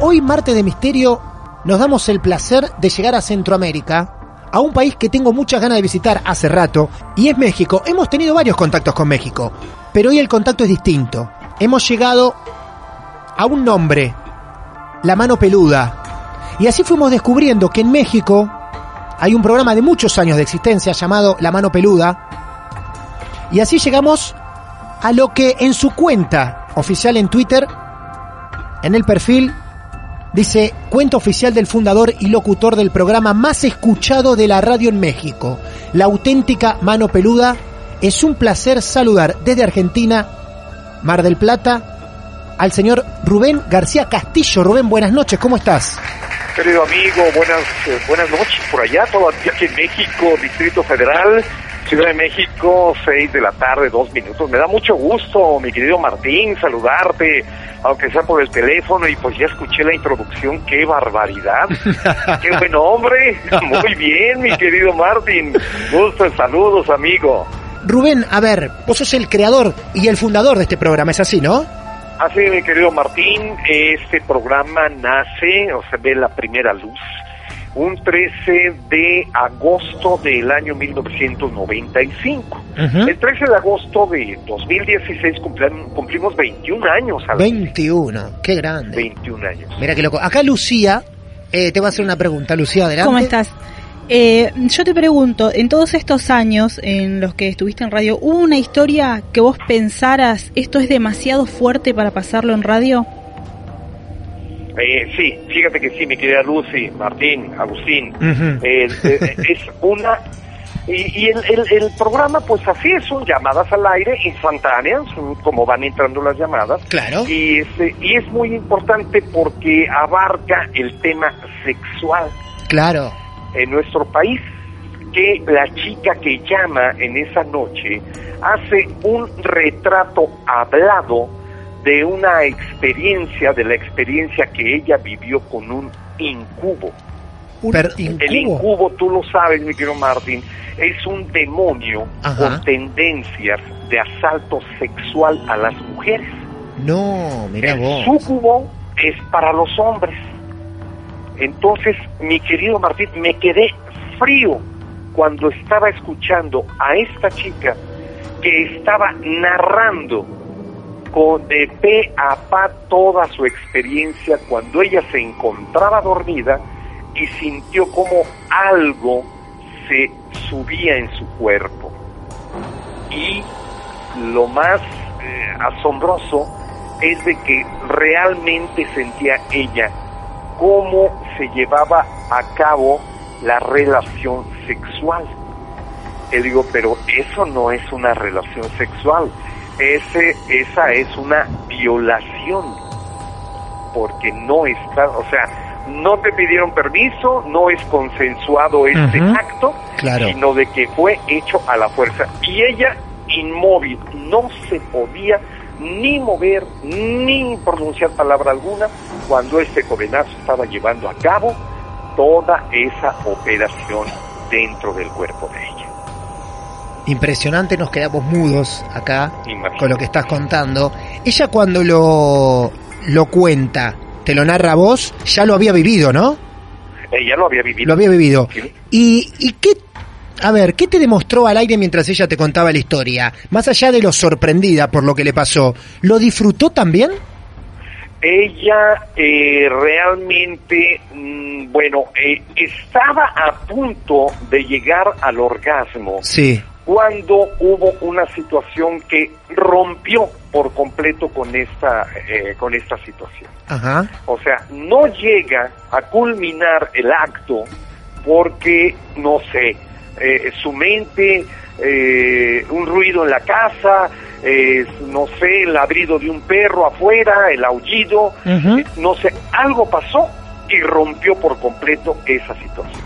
Hoy, Marte de Misterio, nos damos el placer de llegar a Centroamérica, a un país que tengo muchas ganas de visitar hace rato, y es México. Hemos tenido varios contactos con México, pero hoy el contacto es distinto. Hemos llegado a un nombre, la mano peluda. Y así fuimos descubriendo que en México hay un programa de muchos años de existencia llamado La Mano Peluda. Y así llegamos a lo que en su cuenta oficial en Twitter, en el perfil, dice cuenta oficial del fundador y locutor del programa más escuchado de la radio en México, la auténtica Mano Peluda. Es un placer saludar desde Argentina, Mar del Plata, al señor Rubén García Castillo. Rubén, buenas noches, ¿cómo estás? Querido amigo, buenas, eh, buenas noches por allá, todavía aquí en México, Distrito Federal, Ciudad de México, 6 de la tarde, dos minutos. Me da mucho gusto, mi querido Martín, saludarte, aunque sea por el teléfono, y pues ya escuché la introducción, qué barbaridad, qué buen hombre, muy bien, mi querido Martín, gusto, saludos, amigo. Rubén, a ver, vos sos el creador y el fundador de este programa, ¿es así, no? Así, mi querido Martín, este programa nace, o se ve la primera luz, un 13 de agosto del año 1995. Ujú. El 13 de agosto de 2016 cumplan- cumplimos 21 años al 21, qué grande. 21 años. Mira qué loco. Acá Lucía, eh, te va a hacer una pregunta. Lucía, adelante. ¿Cómo estás? Eh, yo te pregunto, en todos estos años en los que estuviste en radio, ¿hubo una historia que vos pensaras, esto es demasiado fuerte para pasarlo en radio? Eh, sí, fíjate que sí, mi querida Lucy, Martín, Agustín, Ujú. Eh, eh, es una y, y el, el- el programa pues así es son llamadas al aire instantáneas como van entrando las llamadas Claro. y este y es muy importante porque abarca el tema sexual Claro. en nuestro país que la chica que llama en esa noche hace un retrato hablado de una experiencia, de la experiencia que ella vivió con un incubo. Per- El incubo. incubo, tú lo sabes, mi querido Martín, es un demonio Ajá. con tendencias de asalto sexual a las mujeres. No, mira El vos. súcubo es para los hombres. Entonces, mi querido Martín, me quedé frío cuando estaba escuchando a esta chica que estaba narrando con de pe a pa toda su experiencia cuando ella se encontraba dormida y sintió como algo se subía en su cuerpo. Y lo más eh, asombroso es de que realmente sentía ella cómo se llevaba a cabo la relación sexual. Le digo, pero eso no es una relación sexual, ese, esa es una violación, porque no está, o sea, no te pidieron permiso, no es consensuado este acto, Claro. sino de que fue hecho a la fuerza. Y ella, inmóvil, no se podía ni mover, ni pronunciar palabra alguna, cuando este jovenazo estaba llevando a cabo toda esa operación dentro del cuerpo de ella. Impresionante, nos quedamos mudos acá Imagínate. con lo que estás contando. Ella cuando lo, lo cuenta, te lo narra a vos, ya lo había vivido, ¿no? Ella lo había vivido. Lo había vivido. Sí. ¿Y, y qué, a ver, qué te demostró al aire mientras ella te contaba la historia? Más allá de lo sorprendida por lo que le pasó, ¿lo disfrutó también? Ella eh, realmente, mm, bueno, eh, estaba a punto de llegar al orgasmo Sí. Cuando hubo una situación que rompió por completo con esta, eh, con esta situación. Ajá. O sea, no llega a culminar el acto porque, no sé, eh, su mente, eh, un ruido en la casa, no sé, el ladrido de un perro afuera, el aullido, no sé, algo pasó y rompió por completo esa situación.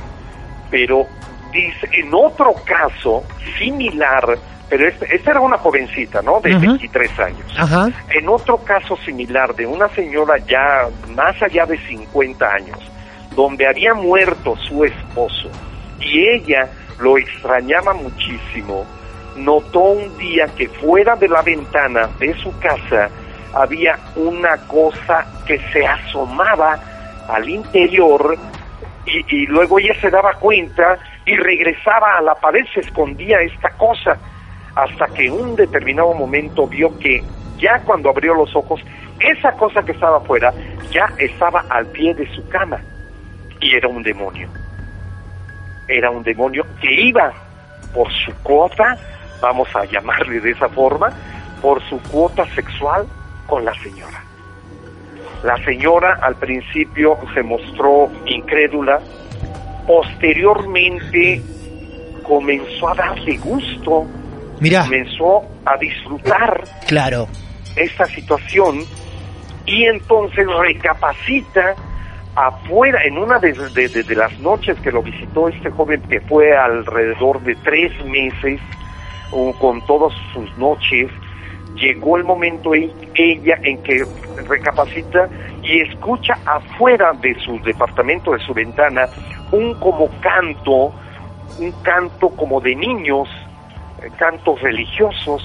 Pero dice, en otro caso similar, pero este- esta era una jovencita, ¿no? De Ujú. 23 años. Ajá. En otro caso similar de una señora ya más allá de 50 años, donde había muerto su esposo y ella lo extrañaba muchísimo, notó un día que fuera de la ventana de su casa había una cosa que se asomaba al interior y, y luego ella se daba cuenta y regresaba a la pared, se escondía esta cosa, hasta que un determinado momento vio que ya cuando abrió los ojos, esa cosa que estaba afuera ya estaba al pie de su cama y era un demonio. Era un demonio que iba por su cuota, vamos a llamarle de esa forma, por su cuota sexual con la señora. La señora al principio se mostró incrédula, posteriormente comenzó a darle gusto, Mirá, comenzó a disfrutar claro. esta situación y entonces recapacita afuera, en una de, de- de- de las noches que lo visitó este joven, que fue alrededor de tres meses, con todas sus noches, llegó el momento en ella en que recapacita y escucha afuera de su departamento, de su ventana, un como canto, un canto como de niños, eh, cantos religiosos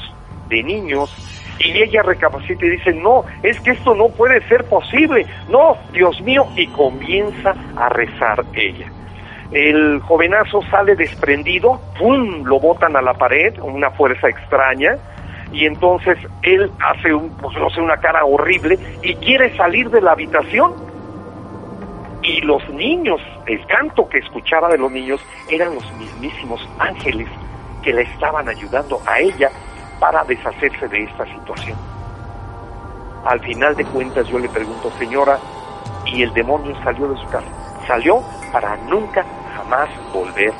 de niños, y ella recapacita y dice, no, es que esto no puede ser posible, no, Dios mío, y comienza a rezar ella. El jovenazo sale desprendido, ¡pum!, lo botan a la pared, una fuerza extraña, y entonces él hace un, pues, no sé, una cara horrible y quiere salir de la habitación. Y los niños, el canto que escuchaba de los niños eran los mismísimos ángeles que le estaban ayudando a ella para deshacerse de esta situación. Al final de cuentas yo le pregunto, señora, ¿y el demonio salió de su casa? Salió para nunca jamás volver.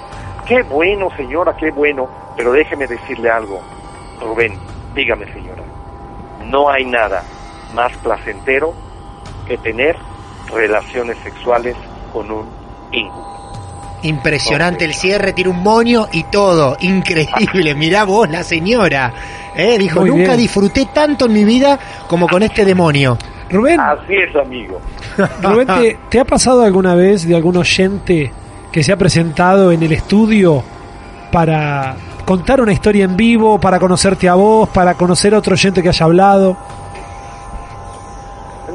Qué bueno, señora, qué bueno, pero déjeme decirle algo. Rubén, dígame, señora, no hay nada más placentero que tener relaciones sexuales con un incubo. Impresionante el cierre, tiene un moño y todo. Increíble. Mirá vos, la señora. ¿Eh? Dijo, Muy nunca bien. disfruté tanto en mi vida como con este demonio. Rubén, Así es, amigo. Rubén, ¿te, te ha pasado alguna vez de algún oyente que se ha presentado en el estudio para contar una historia en vivo, para conocerte a vos, para conocer a otro oyente que haya hablado?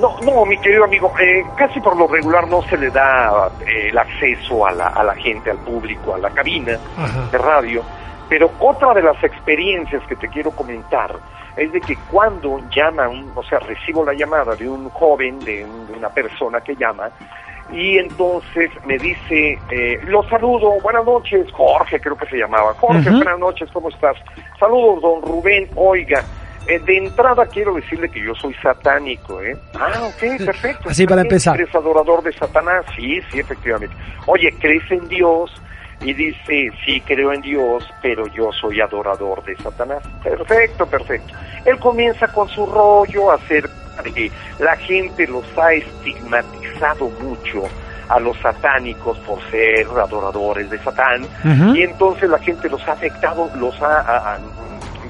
No, no, mi querido amigo, eh, casi por lo regular no se le da eh, el acceso a la, a la gente, al público, a la cabina Ajá. de radio, pero otra de las experiencias que te quiero comentar es de que cuando llama, un, o sea, recibo la llamada de un joven, de, un- de una persona que llama, y entonces me dice, eh, lo saludo, buenas noches, Jorge creo que se llamaba, Jorge, buenas noches, ¿cómo estás? Saludos, don Rubén, oiga, eh, de entrada quiero decirle que yo soy satánico, ¿eh? Ah, ok, perfecto. Así para empezar. ¿Eres adorador de Satanás? Sí, sí, efectivamente. Oye, ¿crees en Dios? Y dice, sí, creo en Dios, pero yo soy adorador de Satanás. Perfecto, perfecto. Él comienza con su rollo a hacer que la gente los ha estigmatizado mucho a los satánicos por ser adoradores de Satán y entonces la gente los ha afectado, los ha, a- a-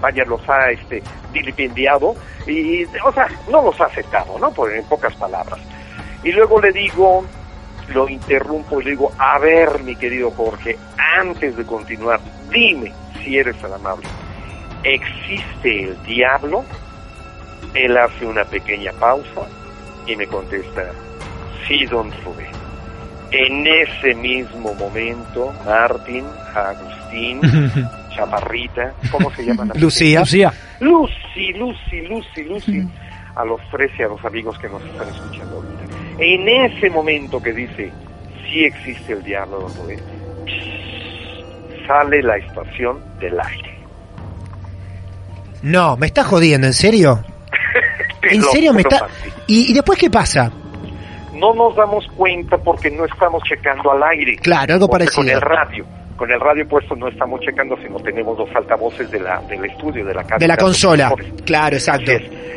vaya, los ha este, vilipendiado y, o sea, no los ha aceptado, ¿no? Por, en pocas palabras. Y luego le digo, lo interrumpo y le digo, a ver, mi querido Jorge, antes de continuar, dime si eres tan amable. ¿Existe el diablo? Él hace una pequeña pausa y me contesta, sí, don Rubén. En ese mismo momento, Martín, Agustín, Chaparrita, ¿cómo se llaman? las Lucía. Lucía. Lucy, Lucy, Lucy, Lucy, a los tres y a los amigos que nos están escuchando ahorita. En ese momento que dice, sí existe el diablo, don Rubén, sale la estación del aire. No, me está jodiendo, ¿en serio? ¿En serio me está...? ¿Y, y después qué pasa? No nos damos cuenta porque no estamos checando al aire. Claro, algo O sea, Con parecido. el radio. Con el radio puesto no estamos checando, sino tenemos los altavoces de la, del estudio, de la casa. De la consola. Claro, exacto.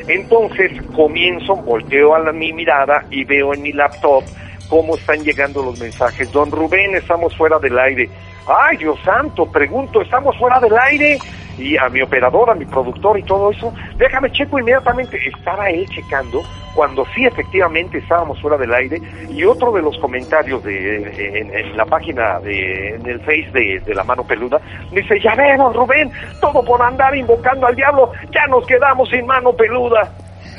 Entonces comienzo, volteo a la, mi mirada y veo en mi laptop cómo están llegando los mensajes. Don Rubén, estamos fuera del aire. Ay, Dios santo, pregunto, ¿estamos fuera del aire? Y a mi operador, a mi productor y todo eso, déjame checo inmediatamente. Estaba él checando cuando sí efectivamente estábamos fuera del aire y otro de los comentarios de en, en la página de en el face de, de la mano peluda dice ya ve don Rubén todo por andar invocando al diablo ya nos quedamos sin mano peluda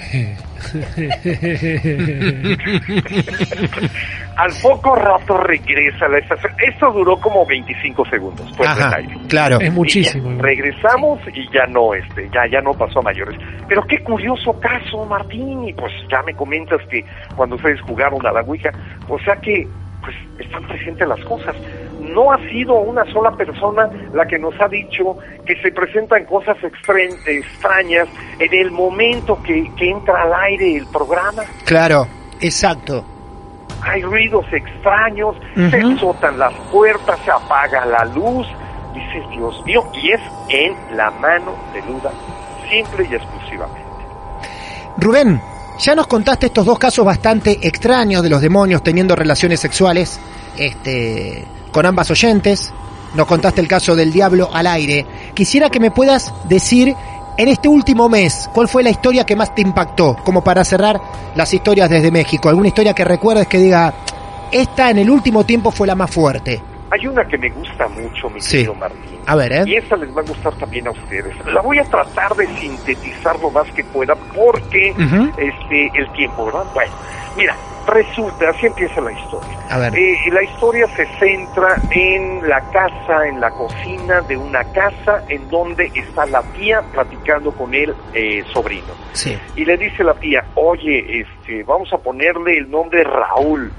al poco rato regresa a la estación. Esto duró como 25 segundos. Pues, Ajá, claro. Es muchísimo. Ya regresamos y ya no, este, ya, ya no pasó a mayores. Pero qué curioso caso, Martín. Y pues ya me comentas que cuando ustedes jugaron a la Ouija, o sea que pues están presentes las cosas. No ha sido una sola persona la que nos ha dicho que se presentan cosas extra- extrañas en el momento que, que entra al aire el programa. Claro, exacto. Hay ruidos extraños, se azotan las puertas, se apaga la luz. Dices, Dios mío, y es en la mano peluda, simple y exclusivamente. Rubén, ya nos contaste estos dos casos bastante extraños de los demonios teniendo relaciones sexuales este, con ambas oyentes. Nos contaste el caso del diablo al aire. Quisiera que me puedas decir en este último mes, ¿cuál fue la historia que más te impactó? Como para cerrar las historias desde México. ¿Alguna historia que recuerdes que diga, esta en el último tiempo fue la más fuerte? Hay una que me gusta mucho, mi Sí. querido Martín. A ver, ¿eh? Y esa les va a gustar también a ustedes. La voy a tratar de sintetizar lo más que pueda porque este el tiempo, ¿verdad? Bueno, mira, resulta, así empieza la historia. A ver. Eh, la historia se centra en la casa, en la cocina de una casa en donde está la tía platicando con el eh, sobrino. Sí. Y le dice la tía, oye, este, vamos a ponerle el nombre Raúl.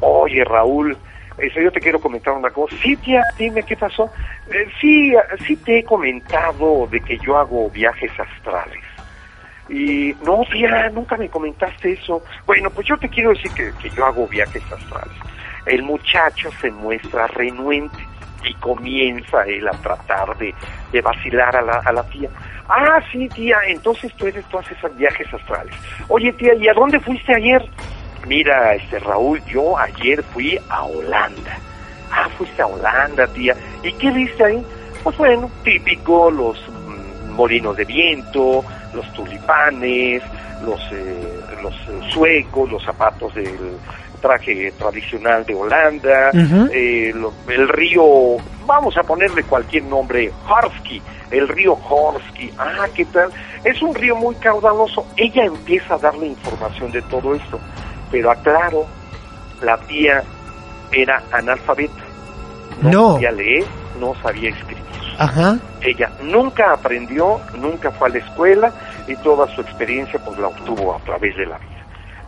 Oye, Raúl, este, yo te quiero comentar una cosa. Sí, tía, dime qué pasó. Eh, sí, sí te he comentado de que yo hago viajes astrales. Y no, tía, nunca me comentaste eso. Bueno, pues yo te quiero decir que, que yo hago viajes astrales. El muchacho se muestra renuente y comienza él a tratar de, de vacilar a la, a la tía. Ah, sí, tía, entonces tú eres, tú haces viajes astrales. Oye, tía, ¿y a dónde fuiste ayer? Mira, este Raúl, yo ayer fui a Holanda. Ah, fuiste a Holanda, tía. ¿Y qué viste ahí? Pues bueno, típico, los mm, molinos de viento, los tulipanes, los, eh, los eh, suecos, los zapatos del traje tradicional de Holanda, eh, lo- el río, vamos a ponerle cualquier nombre, Horsky, el río Horsky. Ah, ¿qué tal? Es un río muy caudaloso. Ella empieza a darle información de todo esto, pero aclaro, la tía era analfabeta. No. sabía leer, no sabía escribir. Ajá. Ella nunca aprendió, nunca fue a la escuela y toda su experiencia pues la obtuvo a través de la vida.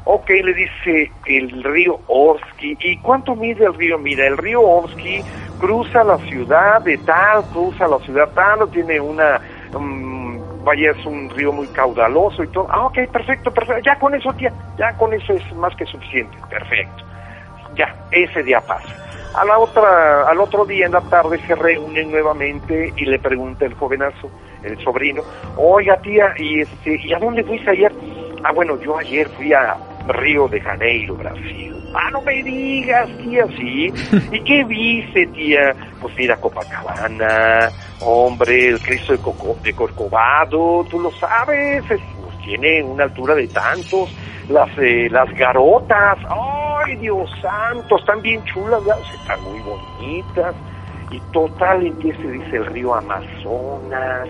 Ok, le dice el río Orsky. ¿Y cuánto mide el río? Mira, el río Orsky cruza la ciudad de tal, cruza la ciudad tal, tiene una... mm, vaya, es un río muy caudaloso y todo. Ah, ok, perfecto, perfecto. Ya con eso, tía, ya con eso es más que suficiente. Perfecto. Ya, ese día pasa. A la otra, al otro día en la tarde se reúnen nuevamente y le pregunta el jovenazo, el sobrino, oiga tía, ¿y este, ¿y a dónde fuiste ayer? Ah, bueno, yo ayer fui a Río de Janeiro, Brasil. Ah, no me digas, tía, sí. ¿Y qué viste, tía? Pues mira, Copacabana, hombre, el Cristo de, Coco, de Corcovado, tú lo sabes, es- pues, tiene una altura de tantos. Las, eh, las garotas, ¡ay, Dios santo! Están bien chulas, ¿verdad? están muy bonitas. Y total, empieza, dice el río Amazonas.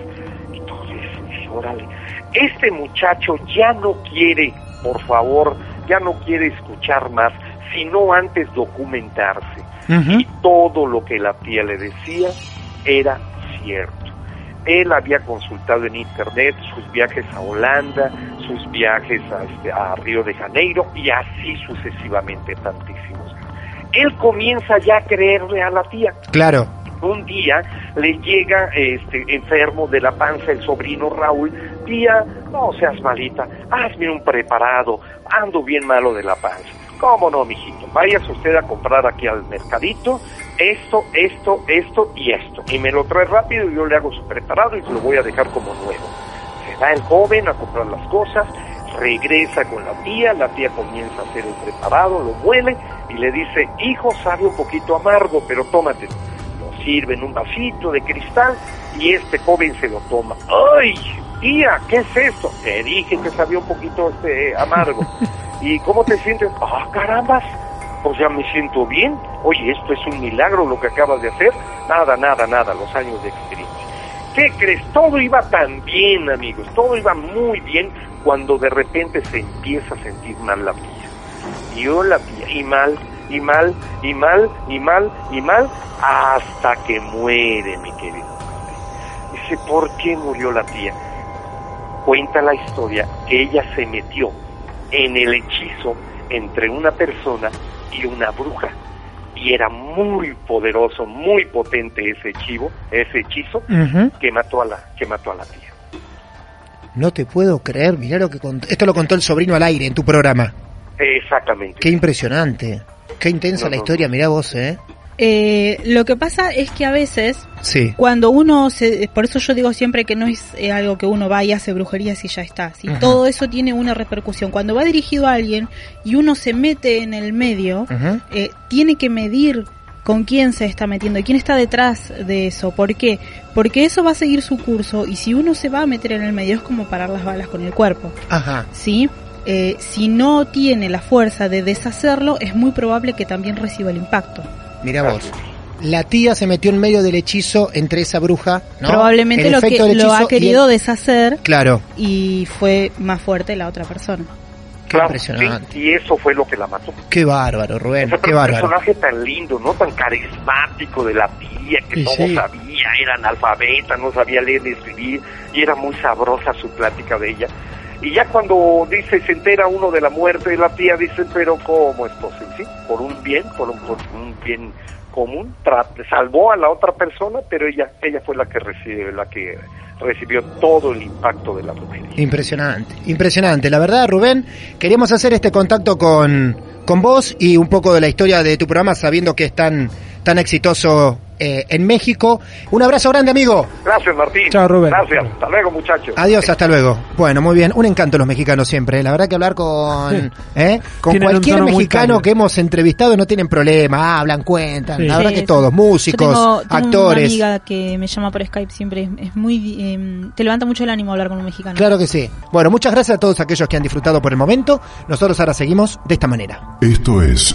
Y todo eso, órale. Este muchacho ya no quiere, por favor, ya no quiere escuchar más, sino antes documentarse. Y todo lo que la tía le decía era cierto. Él había consultado en internet sus viajes a Holanda, sus viajes a, este, a Río de Janeiro y así sucesivamente tantísimos. Él comienza ya a creerle a la tía. Claro. Un día le llega este enfermo de la panza el sobrino Raúl, tía, no seas malita, hazme un preparado, ando bien malo de la panza. ¿Cómo no, mijito? Váyase usted a comprar aquí al mercadito esto, esto, esto y esto. Y me lo trae rápido y yo le hago su preparado y lo voy a dejar como nuevo. Se va el joven a comprar las cosas, regresa con la tía, la tía comienza a hacer el preparado, lo muele y le dice, hijo, sabe un poquito amargo, pero tómate. Lo sirven un vasito de cristal y este joven se lo toma. ¡Ay! Tía, ¿qué es esto? Te dije que sabía un poquito este amargo. ¿Y cómo te sientes? ¡Ah, carambas! Pues ya me siento bien. Oye, esto es un milagro lo que acabas de hacer. Nada, nada, nada, los años de experiencia. ¿Qué crees? Todo iba tan bien, amigos. Todo iba muy bien cuando de repente se empieza a sentir mal la tía. Y yo la tía, y mal, y mal, y mal, y mal, y mal, hasta que muere, mi querido. Dice, ¿por qué murió la tía? Cuenta la historia que ella se metió en el hechizo entre una persona y una bruja. Y era muy poderoso, muy potente ese hechizo, ese hechizo que mató a la, que mató a la tía. No te puedo creer, mirá lo que contó. Esto lo contó el sobrino al aire en tu programa. Exactamente. Qué impresionante. Qué intensa No, la no, historia, mirá vos, ¿eh? Eh, lo que pasa es que a veces Sí. cuando uno se, por eso yo digo siempre que no es eh, algo que uno va y hace brujerías y ya está. Si todo eso tiene una repercusión. Cuando va dirigido a alguien y uno se mete en el medio, eh, tiene que medir con quién se está metiendo y quién está detrás de eso. ¿Por qué? Porque eso va a seguir su curso y si uno se va a meter en el medio es como parar las balas con el cuerpo. Ajá. ¿Sí? Eh, si no tiene la fuerza de deshacerlo, es muy probable que también reciba el impacto. Mirá vos. La tía se metió en medio del hechizo entre esa bruja, ¿no? Probablemente El lo que lo ha y querido el- deshacer Claro. y fue más fuerte la otra persona. Qué impresionante. Sí, y eso fue lo que la mató. Qué bárbaro, Rubén. Ese Qué bárbaro. personaje tan lindo, ¿no? Tan carismático de la tía, que sí. sabía, era analfabeta, no sabía leer ni escribir, y era muy sabrosa su plática de ella. Y ya cuando dice, se entera uno de la muerte de la tía, dice, pero ¿cómo es posible? Sí, por un bien, por un, por un bien común, salvó a la otra persona, pero ella, ella fue la que recibe, la que recibió todo el impacto de la brujería. Impresionante, impresionante. La verdad, Rubén, queríamos hacer este contacto con, con vos y un poco de la historia de tu programa, sabiendo que es tan, tan exitoso eh, en México. Un abrazo grande, amigo. Gracias, Martín. Chao, Rubén. Gracias. Hasta luego, muchachos. Adiós, hasta luego. Bueno, muy bien. Un encanto los mexicanos siempre. ¿eh? La verdad que hablar con, ¿eh? con cualquier mexicano que hemos entrevistado no tienen problema, hablan, cuentan. Sí. La verdad Sí, que sí. todos, músicos, Yo tengo, tengo actores. Una amiga que me llama por Skype siempre. Es, es muy. eh, te levanta mucho el ánimo hablar con un mexicano. Claro que sí. Bueno, muchas gracias a todos aquellos que han disfrutado por el momento. Nosotros ahora seguimos de esta manera. Esto es